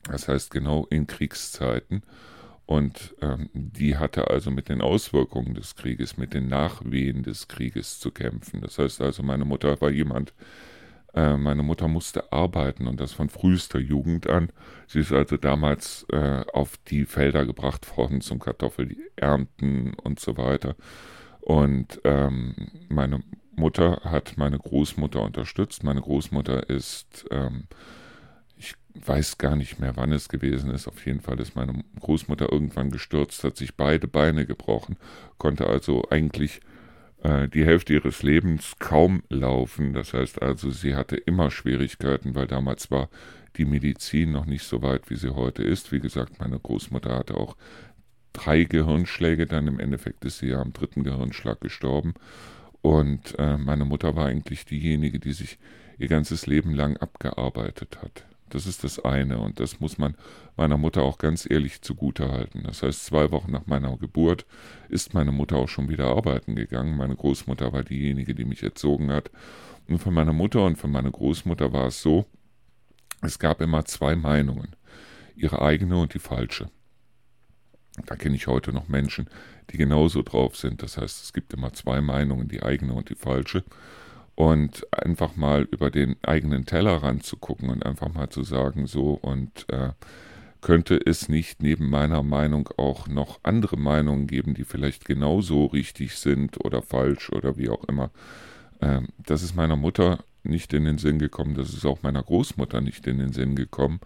Das heißt genau in Kriegszeiten. Und ähm, die hatte also mit den Auswirkungen des Krieges, mit den Nachwehen des Krieges zu kämpfen. Das heißt also, meine Mutter war jemand, äh, meine Mutter musste arbeiten und das von frühester Jugend an. Sie ist also damals äh, auf die Felder gebracht worden zum Kartoffelernten und so weiter. Und ähm, meine Mutter hat meine Großmutter unterstützt. Meine Großmutter ist ähm, ich weiß gar nicht mehr, wann es gewesen ist. Auf jeden Fall ist meine Großmutter irgendwann gestürzt, hat sich beide Beine gebrochen, konnte also eigentlich äh, die Hälfte ihres Lebens kaum laufen. Das heißt also, sie hatte immer Schwierigkeiten, weil damals war die Medizin noch nicht so weit, wie sie heute ist. Wie gesagt, meine Großmutter hatte auch drei Gehirnschläge, dann im Endeffekt ist sie ja am dritten Gehirnschlag gestorben. Und äh, meine Mutter war eigentlich diejenige, die sich ihr ganzes Leben lang abgearbeitet hat. Das ist das eine und das muss man meiner Mutter auch ganz ehrlich zugutehalten. Das heißt, zwei Wochen nach meiner Geburt ist meine Mutter auch schon wieder arbeiten gegangen. Meine Großmutter war diejenige, die mich erzogen hat. Und von meiner Mutter und von meiner Großmutter war es so, es gab immer zwei Meinungen, ihre eigene und die falsche. Da kenne ich heute noch Menschen, die genauso drauf sind. Das heißt, es gibt immer zwei Meinungen, die eigene und die falsche und einfach mal über den eigenen Tellerrand zu gucken und einfach mal zu sagen, so und äh, könnte es nicht neben meiner Meinung auch noch andere Meinungen geben, die vielleicht genauso richtig sind oder falsch oder wie auch immer. Ähm, das ist meiner Mutter nicht in den Sinn gekommen, das ist auch meiner Großmutter nicht in den Sinn gekommen.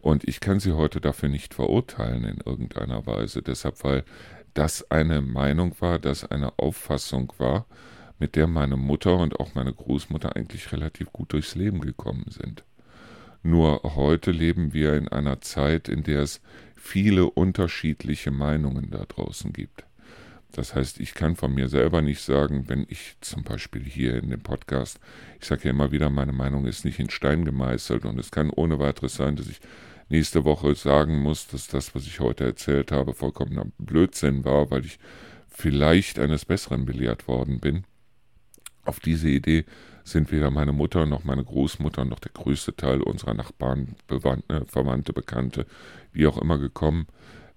Und ich kann sie heute dafür nicht verurteilen in irgendeiner Weise, deshalb, weil das eine Meinung war, das eine Auffassung war, mit der meine Mutter und auch meine Großmutter eigentlich relativ gut durchs Leben gekommen sind. Nur heute leben wir in einer Zeit, in der es viele unterschiedliche Meinungen da draußen gibt. Das heißt, ich kann von mir selber nicht sagen, wenn ich zum Beispiel hier in dem Podcast, ich sage ja immer wieder, meine Meinung ist nicht in Stein gemeißelt und es kann ohne weiteres sein, dass ich nächste Woche sagen muss, dass das, was ich heute erzählt habe, vollkommener Blödsinn war, weil ich vielleicht eines Besseren belehrt worden bin. Auf diese Idee sind weder meine Mutter noch meine Großmutter noch der größte Teil unserer Nachbarn, Bewandte, Verwandte, Bekannte, wie auch immer gekommen.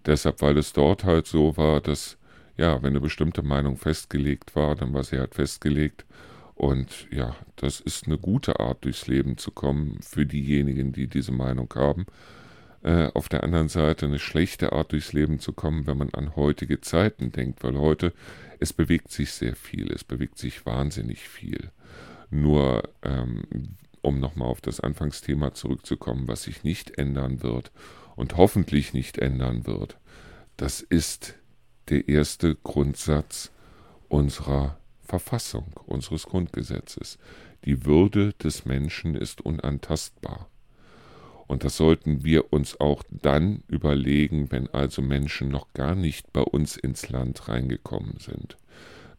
Deshalb, weil es dort halt so war, dass, ja, wenn eine bestimmte Meinung festgelegt war, dann war sie halt festgelegt. Und ja, das ist eine gute Art, durchs Leben zu kommen für diejenigen, die diese Meinung haben. Äh, auf der anderen Seite eine schlechte Art durchs Leben zu kommen, wenn man an heutige Zeiten denkt, weil heute es bewegt sich sehr viel, es bewegt sich wahnsinnig viel. Nur ähm, um nochmal auf das Anfangsthema zurückzukommen, was sich nicht ändern wird und hoffentlich nicht ändern wird, das ist der erste Grundsatz unserer Verfassung, unseres Grundgesetzes. Die Würde des Menschen ist unantastbar. Und das sollten wir uns auch dann überlegen, wenn also Menschen noch gar nicht bei uns ins Land reingekommen sind.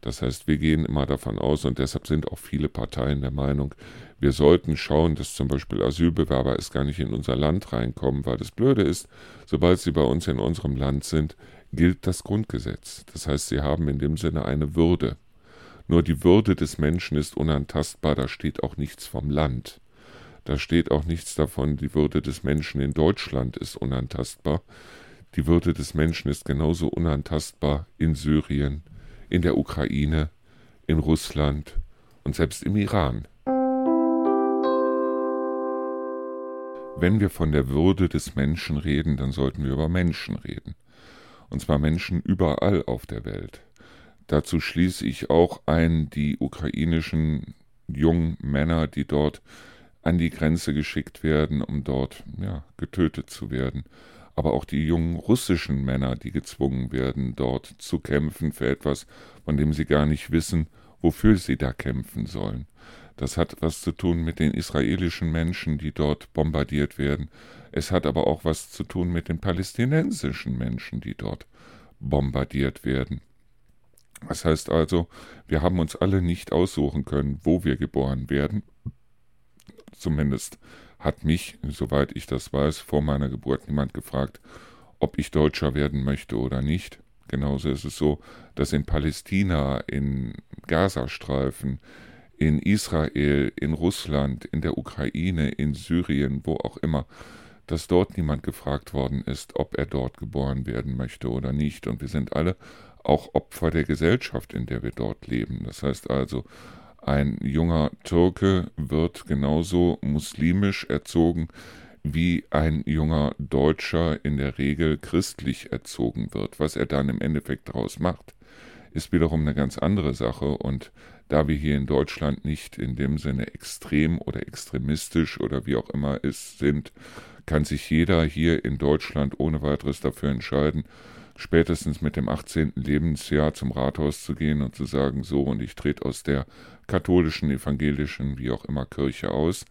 Das heißt, wir gehen immer davon aus, und deshalb sind auch viele Parteien der Meinung, wir sollten schauen, dass zum Beispiel Asylbewerber es gar nicht in unser Land reinkommen, weil das Blöde ist, sobald sie bei uns in unserem Land sind, gilt das Grundgesetz. Das heißt, sie haben in dem Sinne eine Würde. Nur die Würde des Menschen ist unantastbar, da steht auch nichts vom Land. Da steht auch nichts davon, die Würde des Menschen in Deutschland ist unantastbar. Die Würde des Menschen ist genauso unantastbar in Syrien, in der Ukraine, in Russland und selbst im Iran. Wenn wir von der Würde des Menschen reden, dann sollten wir über Menschen reden. Und zwar Menschen überall auf der Welt. Dazu schließe ich auch ein die ukrainischen jungen Männer, die dort an die Grenze geschickt werden, um dort ja, getötet zu werden. Aber auch die jungen russischen Männer, die gezwungen werden, dort zu kämpfen für etwas, von dem sie gar nicht wissen, wofür sie da kämpfen sollen. Das hat was zu tun mit den israelischen Menschen, die dort bombardiert werden. Es hat aber auch was zu tun mit den palästinensischen Menschen, die dort bombardiert werden. Das heißt also, wir haben uns alle nicht aussuchen können, wo wir geboren werden. Zumindest hat mich, soweit ich das weiß, vor meiner Geburt niemand gefragt, ob ich Deutscher werden möchte oder nicht. Genauso ist es so, dass in Palästina, in Gazastreifen, in Israel, in Russland, in der Ukraine, in Syrien, wo auch immer, dass dort niemand gefragt worden ist, ob er dort geboren werden möchte oder nicht. Und wir sind alle auch Opfer der Gesellschaft, in der wir dort leben. Das heißt also, ein junger Türke wird genauso muslimisch erzogen, wie ein junger Deutscher in der Regel christlich erzogen wird. Was er dann im Endeffekt daraus macht, ist wiederum eine ganz andere Sache und da wir hier in Deutschland nicht in dem Sinne extrem oder extremistisch oder wie auch immer es sind, kann sich jeder hier in Deutschland ohne weiteres dafür entscheiden, spätestens mit dem 18. Lebensjahr zum Rathaus zu gehen und zu sagen, so und ich trete aus der katholischen, evangelischen, wie auch immer Kirche aus.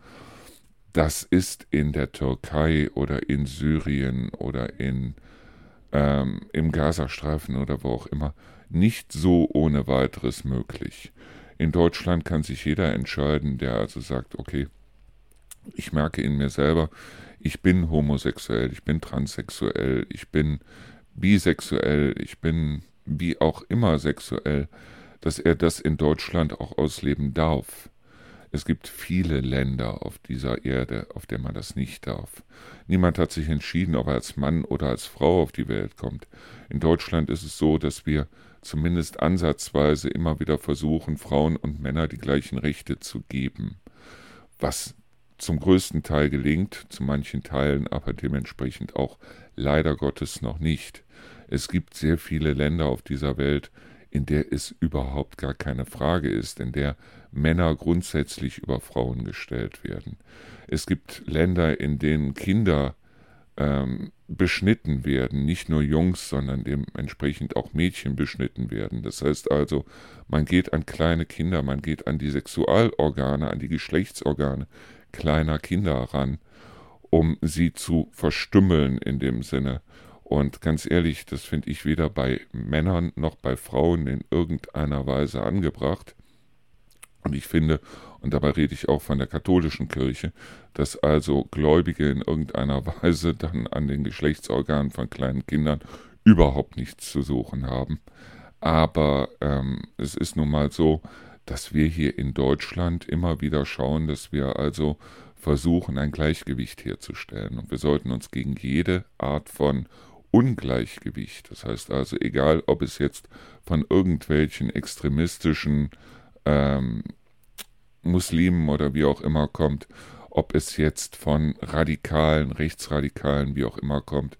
Das ist in der Türkei oder in Syrien oder in, ähm, im Gazastreifen oder wo auch immer nicht so ohne weiteres möglich. In Deutschland kann sich jeder entscheiden, der also sagt, okay, ich merke in mir selber, ich bin homosexuell, ich bin transsexuell, ich bin bisexuell, ich bin wie auch immer sexuell, dass er das in Deutschland auch ausleben darf. Es gibt viele Länder auf dieser Erde, auf der man das nicht darf. Niemand hat sich entschieden, ob er als Mann oder als Frau auf die Welt kommt. In Deutschland ist es so, dass wir zumindest ansatzweise immer wieder versuchen, Frauen und Männer die gleichen Rechte zu geben. Was zum größten Teil gelingt, zu manchen Teilen aber dementsprechend auch leider Gottes noch nicht. Es gibt sehr viele Länder auf dieser Welt, in der es überhaupt gar keine Frage ist, in der Männer grundsätzlich über Frauen gestellt werden. Es gibt Länder, in denen Kinder ähm, beschnitten werden, nicht nur Jungs, sondern dementsprechend auch Mädchen beschnitten werden. Das heißt also, man geht an kleine Kinder, man geht an die Sexualorgane, an die Geschlechtsorgane kleiner Kinder ran, um sie zu verstümmeln in dem Sinne. Und ganz ehrlich, das finde ich weder bei Männern noch bei Frauen in irgendeiner Weise angebracht. Und ich finde, und dabei rede ich auch von der katholischen Kirche, dass also Gläubige in irgendeiner <laughs> Weise dann an den Geschlechtsorganen von kleinen Kindern überhaupt nichts zu suchen haben. Aber ähm, es ist nun mal so, dass wir hier in Deutschland immer wieder schauen, dass wir also versuchen, ein Gleichgewicht herzustellen. Und wir sollten uns gegen jede Art von Ungleichgewicht, das heißt also egal, ob es jetzt von irgendwelchen extremistischen ähm, Muslimen oder wie auch immer kommt, ob es jetzt von Radikalen, Rechtsradikalen, wie auch immer kommt,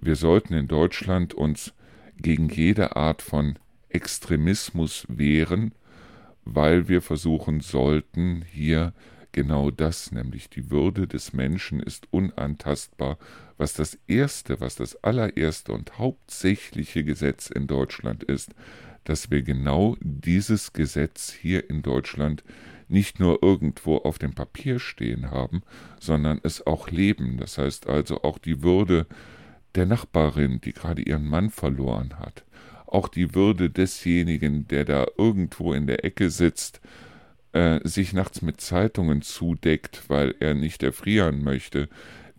wir sollten in Deutschland uns gegen jede Art von Extremismus wehren, weil wir versuchen sollten, hier genau das, nämlich die Würde des Menschen ist unantastbar, was das erste, was das allererste und hauptsächliche Gesetz in Deutschland ist, dass wir genau dieses Gesetz hier in Deutschland nicht nur irgendwo auf dem Papier stehen haben, sondern es auch leben. Das heißt also auch die Würde der Nachbarin, die gerade ihren Mann verloren hat, auch die Würde desjenigen, der da irgendwo in der Ecke sitzt, äh, sich nachts mit Zeitungen zudeckt, weil er nicht erfrieren möchte,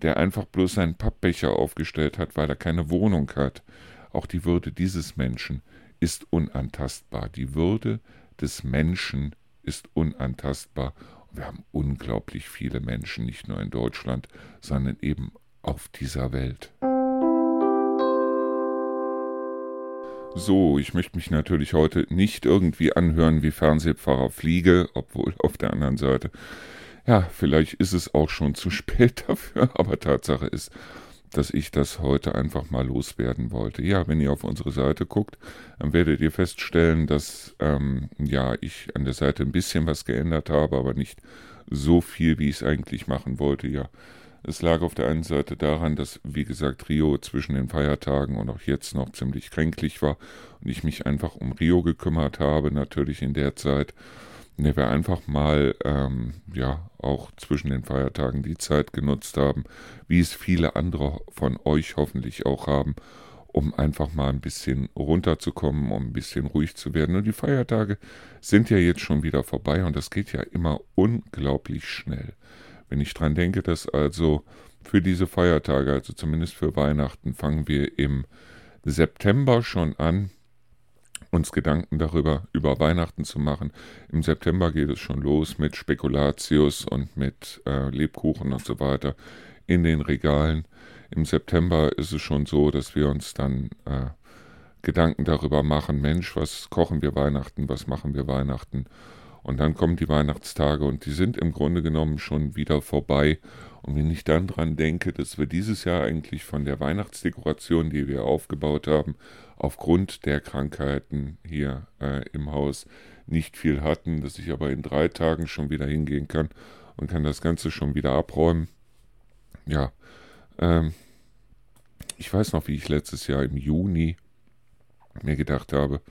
der einfach bloß seinen Pappbecher aufgestellt hat, weil er keine Wohnung hat. Auch die Würde dieses Menschen ist unantastbar. Die Würde des Menschen ist unantastbar. Wir haben unglaublich viele Menschen, nicht nur in Deutschland, sondern eben auf dieser Welt. So, ich möchte mich natürlich heute nicht irgendwie anhören wie Fernsehpfarrer Fliege, obwohl auf der anderen Seite, ja, vielleicht ist es auch schon zu <laughs> spät dafür, aber Tatsache ist, dass ich das heute einfach mal loswerden wollte. Ja, wenn ihr auf unsere Seite guckt, dann werdet ihr feststellen, dass ähm, ja ich an der Seite ein bisschen was geändert habe, aber nicht so viel, wie ich es eigentlich machen wollte. Ja, es lag auf der einen Seite daran, dass, wie gesagt, Rio zwischen den Feiertagen und auch jetzt noch ziemlich kränklich war und ich mich einfach um Rio gekümmert habe, natürlich in der Zeit ne, wir einfach mal ähm, ja auch zwischen den Feiertagen die Zeit genutzt haben, wie es viele andere von euch hoffentlich auch haben, um einfach mal ein bisschen runterzukommen, um ein bisschen ruhig zu werden. Und die Feiertage sind ja jetzt schon wieder vorbei und das geht ja immer unglaublich schnell. Wenn ich dran denke, dass also für diese Feiertage, also zumindest für Weihnachten, fangen wir im September schon an, uns Gedanken darüber, über Weihnachten zu machen. Im September geht es schon los mit Spekulatius und mit äh, Lebkuchen und so weiter in den Regalen. Im September ist es schon so, dass wir uns dann äh, Gedanken darüber machen, Mensch, was kochen wir Weihnachten, was machen wir Weihnachten. Und dann kommen die Weihnachtstage und die sind im Grunde genommen schon wieder vorbei. Und wenn ich dann dran denke, dass wir dieses Jahr eigentlich von der Weihnachtsdekoration, die wir aufgebaut haben, aufgrund der Krankheiten hier äh, im Haus nicht viel hatten, dass ich aber in drei Tagen schon wieder hingehen kann und kann das Ganze schon wieder abräumen. Ja, ähm, ich weiß noch, wie ich letztes Jahr im Juni mir gedacht habe,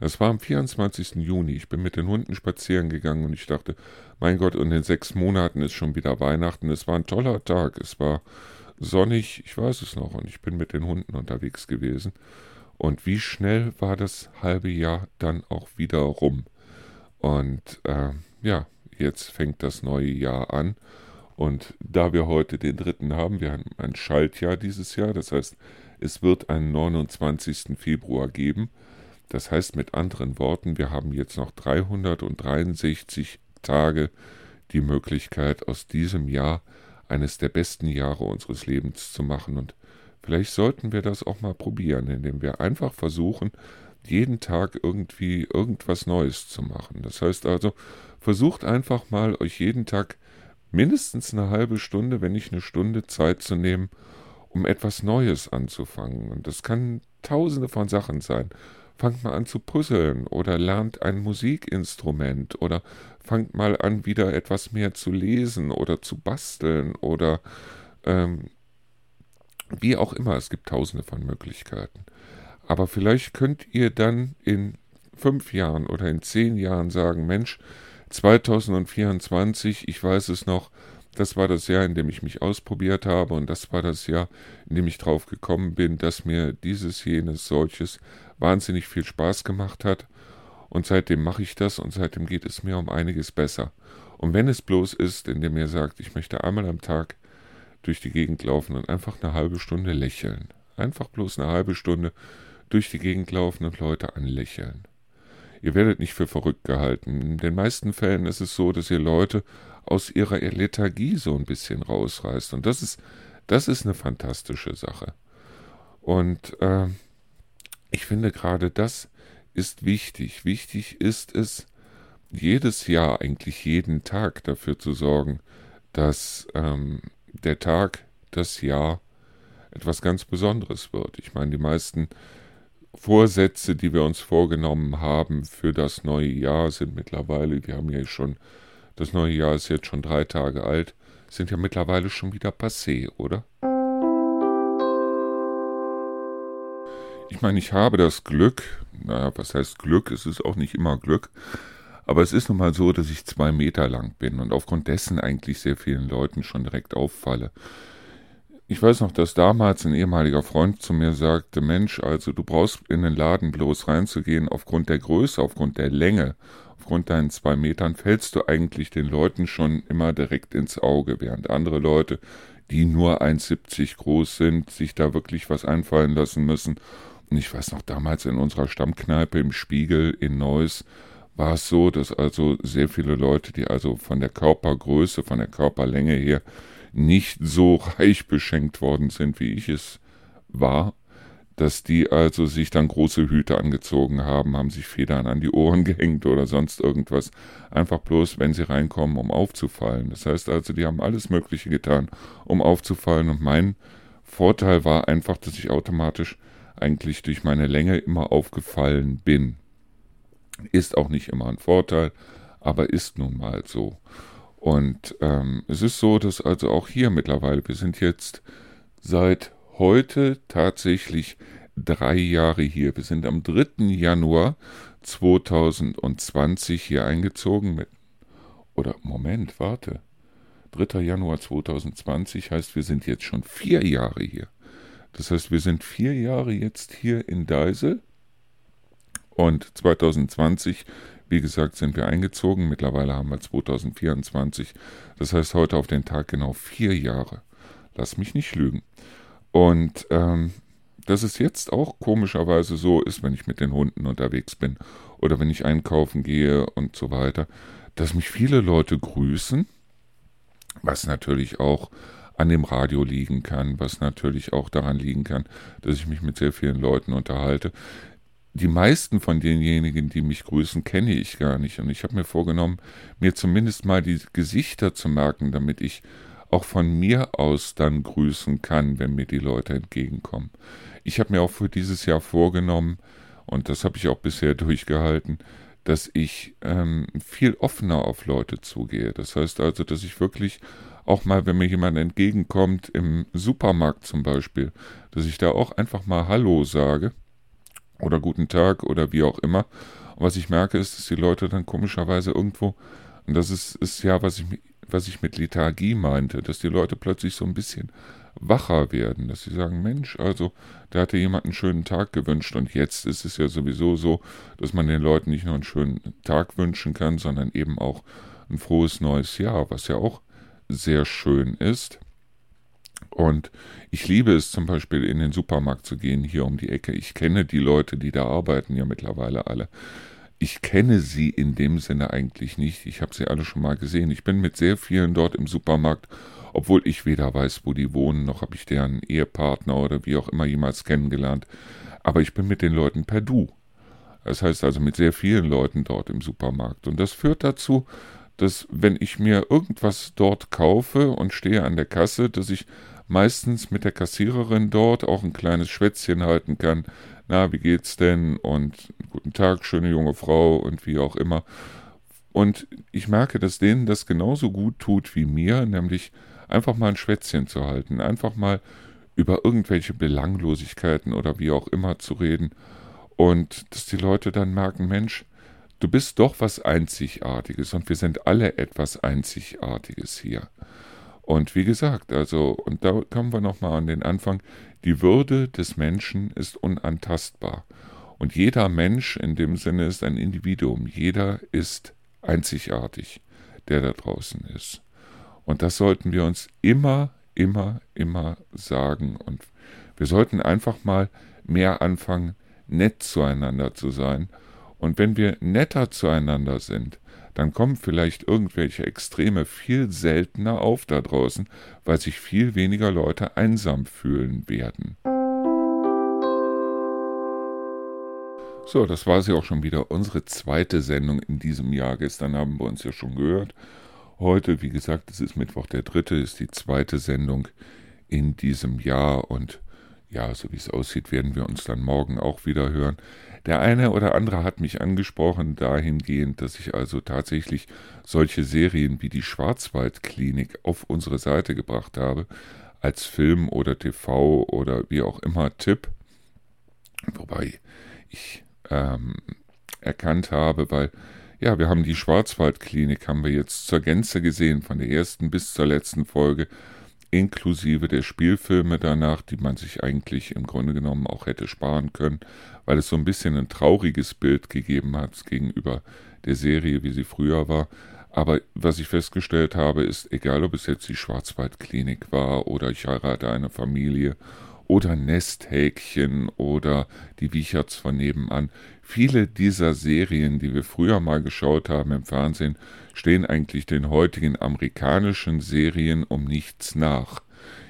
es war am 24. Juni, ich bin mit den Hunden spazieren gegangen und ich dachte, mein Gott, und in sechs Monaten ist schon wieder Weihnachten. Es war ein toller Tag, es war sonnig, ich weiß es noch, und ich bin mit den Hunden unterwegs gewesen. Und wie schnell war das halbe Jahr dann auch wieder rum. Und äh, ja, jetzt fängt das neue Jahr an. Und da wir heute den dritten haben, wir haben ein Schaltjahr dieses Jahr, das heißt, es wird einen 29. Februar geben. Das heißt mit anderen Worten, wir haben jetzt noch 363 Tage die Möglichkeit, aus diesem Jahr eines der besten Jahre unseres Lebens zu machen. Und Vielleicht sollten wir das auch mal probieren, indem wir einfach versuchen, jeden Tag irgendwie irgendwas Neues zu machen. Das heißt also, versucht einfach mal, euch jeden Tag mindestens eine halbe Stunde, wenn nicht eine Stunde Zeit zu nehmen, um etwas Neues anzufangen. Und das kann tausende von Sachen sein. Fangt mal an zu puzzeln oder lernt ein Musikinstrument oder fangt mal an, wieder etwas mehr zu lesen oder zu basteln oder ähm, wie auch immer, es gibt tausende von Möglichkeiten. Aber vielleicht könnt ihr dann in fünf Jahren oder in zehn Jahren sagen, Mensch, 2024, ich weiß es noch, das war das Jahr, in dem ich mich ausprobiert habe und das war das Jahr, in dem ich drauf gekommen bin, dass mir dieses, jenes, solches wahnsinnig viel Spaß gemacht hat. Und seitdem mache ich das und seitdem geht es mir um einiges besser. Und wenn es bloß ist, indem ihr sagt, ich möchte einmal am Tag durch die Gegend laufen und einfach eine halbe Stunde lächeln. Einfach bloß eine halbe Stunde durch die Gegend laufen und Leute anlächeln. Ihr werdet nicht für verrückt gehalten. In den meisten Fällen ist es so, dass ihr Leute aus ihrer Lethargie so ein bisschen rausreißt. Und das ist, das ist eine fantastische Sache. Und äh, ich finde gerade das ist wichtig. Wichtig ist es, jedes Jahr, eigentlich jeden Tag dafür zu sorgen, dass ähm, der Tag, das Jahr etwas ganz Besonderes wird. Ich meine, die meisten Vorsätze, die wir uns vorgenommen haben für das neue Jahr, sind mittlerweile, wir haben ja schon Das neue Jahr ist jetzt schon drei Tage alt, sind ja mittlerweile schon wieder passé, oder? Ich meine, ich habe das Glück, naja, was heißt Glück? Es ist auch nicht immer Glück, aber es ist nun mal so, dass ich zwei Meter lang bin und aufgrund dessen eigentlich sehr vielen Leuten schon direkt auffalle. Ich weiß noch, dass damals ein ehemaliger Freund zu mir sagte, Mensch, also du brauchst in den Laden bloß reinzugehen, aufgrund der Größe, aufgrund der Länge, aufgrund deinen zwei Metern fällst du eigentlich den Leuten schon immer direkt ins Auge, während andere Leute, die nur 1,70 groß sind, sich da wirklich was einfallen lassen müssen ich weiß noch, damals in unserer Stammkneipe im Spiegel in Neuss war es so, dass also sehr viele Leute, die also von der Körpergröße, von der Körperlänge her nicht so reich beschenkt worden sind, wie ich es war, dass die also sich dann große Hüte angezogen haben, haben sich Federn an die Ohren <laughs> gehängt oder sonst irgendwas, einfach bloß, wenn sie reinkommen, um aufzufallen. Das heißt also, die haben alles Mögliche getan, um aufzufallen und mein Vorteil war einfach, dass ich automatisch eigentlich durch meine Länge immer aufgefallen bin. Ist auch nicht immer ein Vorteil, aber ist nun mal so. Und ähm, es ist so, dass also auch hier mittlerweile, wir sind jetzt seit heute tatsächlich drei Jahre hier. Wir sind am 3. Januar 2020 hier eingezogen mit, oder Moment, warte. 3. Januar 2020 heißt, wir sind jetzt schon vier Jahre hier. Das heißt, wir sind vier Jahre jetzt hier in Deisel und 2020, wie gesagt, sind wir eingezogen. Mittlerweile haben wir 2024. Das heißt, heute auf den Tag genau vier Jahre. Lass mich nicht lügen. Und ähm, dass es jetzt auch komischerweise so ist, wenn ich mit den Hunden unterwegs bin oder wenn ich einkaufen gehe und so weiter, dass mich viele Leute grüßen, was natürlich auch an dem Radio liegen kann, was natürlich auch daran liegen kann, dass ich mich mit sehr vielen Leuten unterhalte. Die meisten von denjenigen, die mich grüßen, kenne ich gar nicht. Und ich habe mir vorgenommen, mir zumindest mal die Gesichter zu merken, damit ich auch von mir aus dann grüßen kann, wenn mir die Leute entgegenkommen. Ich habe mir auch für dieses Jahr vorgenommen, und das habe ich auch bisher <laughs> durchgehalten, dass ich ähm, viel offener auf Leute zugehe. Das heißt also, dass ich wirklich auch mal, wenn mir jemand entgegenkommt, im Supermarkt zum Beispiel, dass ich da auch einfach mal Hallo sage oder guten Tag oder wie auch immer. Und was ich merke, ist, dass die Leute dann komischerweise irgendwo, und das ist, ist ja, was ich, was ich mit Lethargie meinte, dass die Leute plötzlich so ein bisschen wacher werden, dass sie sagen, Mensch, also da hatte jemand einen schönen Tag gewünscht und jetzt ist es ja sowieso so, dass man den Leuten nicht nur einen schönen Tag wünschen kann, sondern eben auch ein frohes neues Jahr, was ja auch sehr schön ist. Und ich liebe es zum Beispiel in den Supermarkt zu gehen, hier um die Ecke. Ich kenne die Leute, die da arbeiten, ja mittlerweile alle. Ich kenne sie in dem Sinne eigentlich nicht. Ich habe sie alle schon mal gesehen. Ich bin mit sehr vielen dort im Supermarkt, obwohl ich weder weiß, wo die wohnen, noch habe ich deren Ehepartner oder wie auch immer jemals kennengelernt. Aber ich bin mit den Leuten per Du. Das heißt also mit sehr vielen Leuten dort im Supermarkt. Und das führt dazu, dass wenn ich mir irgendwas dort kaufe und stehe an der Kasse, dass ich meistens mit der Kassiererin dort auch ein kleines Schwätzchen halten kann. Na, wie geht's denn? Und guten Tag, schöne junge Frau und wie auch immer. Und ich merke, dass denen das genauso gut tut wie mir, nämlich einfach mal ein Schwätzchen zu halten, einfach mal über irgendwelche Belanglosigkeiten oder wie auch immer zu reden. Und dass die Leute dann merken, Mensch, Du bist doch was Einzigartiges und wir sind alle etwas Einzigartiges hier. Und wie gesagt, also, und da kommen wir nochmal an den Anfang, die Würde des Menschen ist unantastbar. Und jeder Mensch in dem Sinne ist ein Individuum. Jeder ist einzigartig, der da draußen ist. Und das sollten wir uns immer, immer, immer sagen. Und wir sollten einfach mal mehr anfangen, nett zueinander zu sein und wenn wir netter zueinander sind, dann kommen vielleicht irgendwelche Extreme viel seltener auf da draußen, weil sich viel weniger Leute einsam fühlen werden. So, das war sie auch schon wieder, unsere zweite Sendung in diesem Jahr. Gestern haben wir uns ja schon gehört. Heute, wie gesagt, es ist Mittwoch der dritte, ist die zweite Sendung in diesem Jahr und ja, so wie es aussieht, werden wir uns dann morgen auch wieder hören. Der eine oder andere hat mich angesprochen dahingehend, dass ich also tatsächlich solche Serien wie die Schwarzwaldklinik auf unsere Seite gebracht habe, als Film oder TV oder wie auch immer Tipp. Wobei ich ähm, erkannt habe, weil ja, wir haben die Schwarzwaldklinik, haben wir jetzt zur Gänze gesehen, von der ersten bis zur letzten Folge inklusive der Spielfilme danach, die man sich eigentlich im Grunde genommen auch hätte sparen können, weil es so ein bisschen ein trauriges Bild gegeben hat gegenüber der Serie, wie sie früher war. Aber was ich festgestellt habe, ist, egal ob es jetzt die Schwarzwaldklinik war oder ich heirate eine Familie oder Nesthäkchen oder die Wiecherts von nebenan. Viele dieser Serien, die wir früher mal geschaut haben im Fernsehen, stehen eigentlich den heutigen amerikanischen Serien um nichts nach.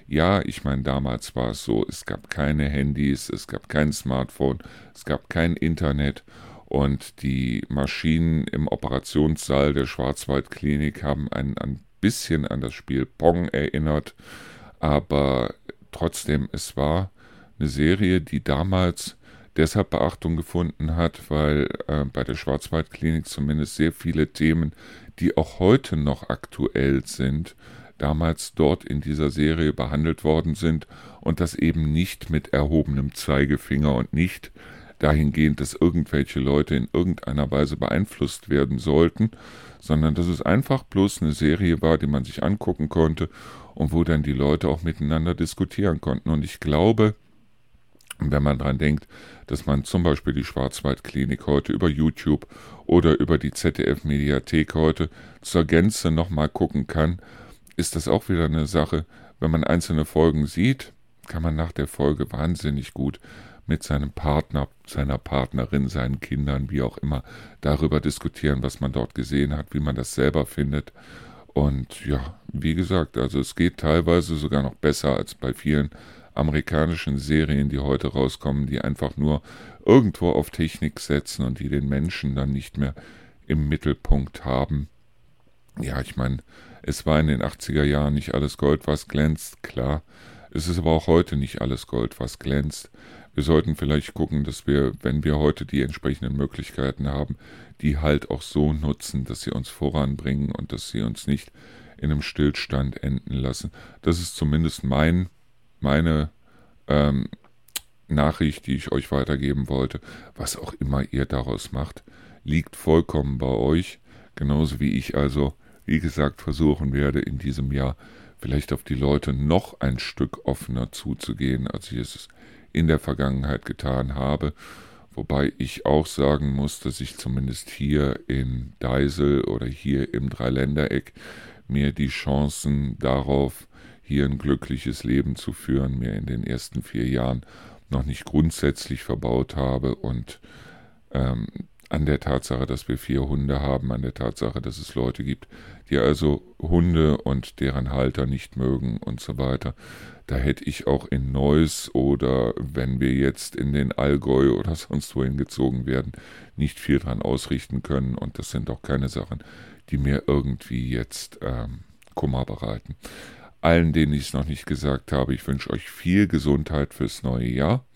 Ja, ich meine, damals war es so, es gab keine Handys, es gab kein Smartphone, es gab kein Internet und die Maschinen im Operationssaal der Schwarzwaldklinik haben einen ein bisschen an das Spiel Pong erinnert, aber trotzdem, es war eine Serie, die damals deshalb Beachtung gefunden hat, weil äh, bei der Schwarzwaldklinik zumindest sehr viele Themen, die auch heute noch aktuell sind, damals dort in dieser Serie behandelt worden sind und das eben nicht mit erhobenem Zeigefinger und nicht dahingehend, dass irgendwelche Leute in irgendeiner Weise beeinflusst werden sollten, sondern dass es einfach bloß eine Serie war, die man sich angucken konnte und wo dann die Leute auch miteinander diskutieren konnten. Und ich glaube, wenn man daran denkt, dass man zum Beispiel die Schwarzwaldklinik heute über YouTube oder über die ZDF-Mediathek heute zur Gänze nochmal gucken kann, ist das auch wieder eine Sache. Wenn man einzelne Folgen sieht, kann man nach der Folge wahnsinnig gut mit seinem Partner, seiner Partnerin, seinen Kindern, wie auch immer, darüber diskutieren, was man dort gesehen hat, wie man das selber findet. Und ja, wie gesagt, also es geht teilweise sogar noch besser als bei vielen amerikanischen Serien, die heute rauskommen, die einfach nur irgendwo auf Technik setzen und die den Menschen dann nicht mehr im Mittelpunkt haben. Ja, ich meine, es war in den 80er Jahren nicht alles Gold, was glänzt, klar. Es ist aber auch heute nicht alles Gold, was glänzt. Wir sollten vielleicht gucken, dass wir, wenn wir heute die entsprechenden Möglichkeiten haben, die halt auch so nutzen, dass sie uns voranbringen und dass sie uns nicht in einem Stillstand enden lassen. Das ist zumindest mein meine ähm, Nachricht, die ich euch weitergeben wollte. Was auch immer ihr daraus macht, liegt vollkommen bei euch. Genauso wie ich also, wie gesagt, versuchen werde, in diesem Jahr vielleicht auf die Leute noch ein Stück offener zuzugehen, als ich es in der Vergangenheit getan habe. Wobei ich auch sagen muss, dass ich zumindest hier in Deisel oder hier im Dreiländereck mir die Chancen darauf hier ein glückliches Leben zu führen, mir in den ersten vier Jahren noch nicht grundsätzlich verbaut habe und ähm, an der Tatsache, dass wir vier Hunde haben, an der Tatsache, dass es Leute gibt, die also Hunde und deren Halter nicht mögen und so weiter. Da hätte ich auch in Neuss oder wenn wir jetzt in den Allgäu oder sonst wohin gezogen werden, nicht viel dran ausrichten können. Und das sind auch keine Sachen, die mir irgendwie jetzt ähm, Kummer bereiten allen, denen ich es noch nicht gesagt habe, ich wünsche euch viel Gesundheit fürs neue Jahr.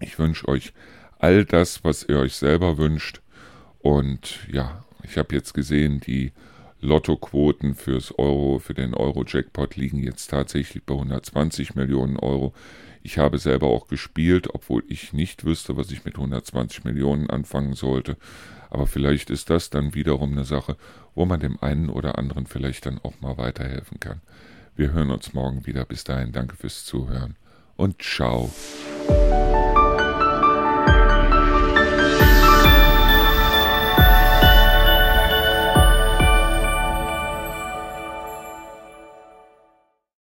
Ich wünsche euch all das, was ihr euch selber wünscht. Und ja, ich habe jetzt gesehen, die Lottoquoten fürs Euro, für den Euro-Jackpot liegen jetzt tatsächlich bei 120 Millionen Euro. Ich habe selber auch gespielt, obwohl ich nicht wüsste, was ich mit 120 Millionen anfangen sollte. Aber vielleicht ist das dann wiederum eine Sache, wo man dem einen oder anderen vielleicht dann auch mal weiterhelfen kann. Wir hören uns morgen wieder. Bis dahin danke fürs Zuhören und ciao.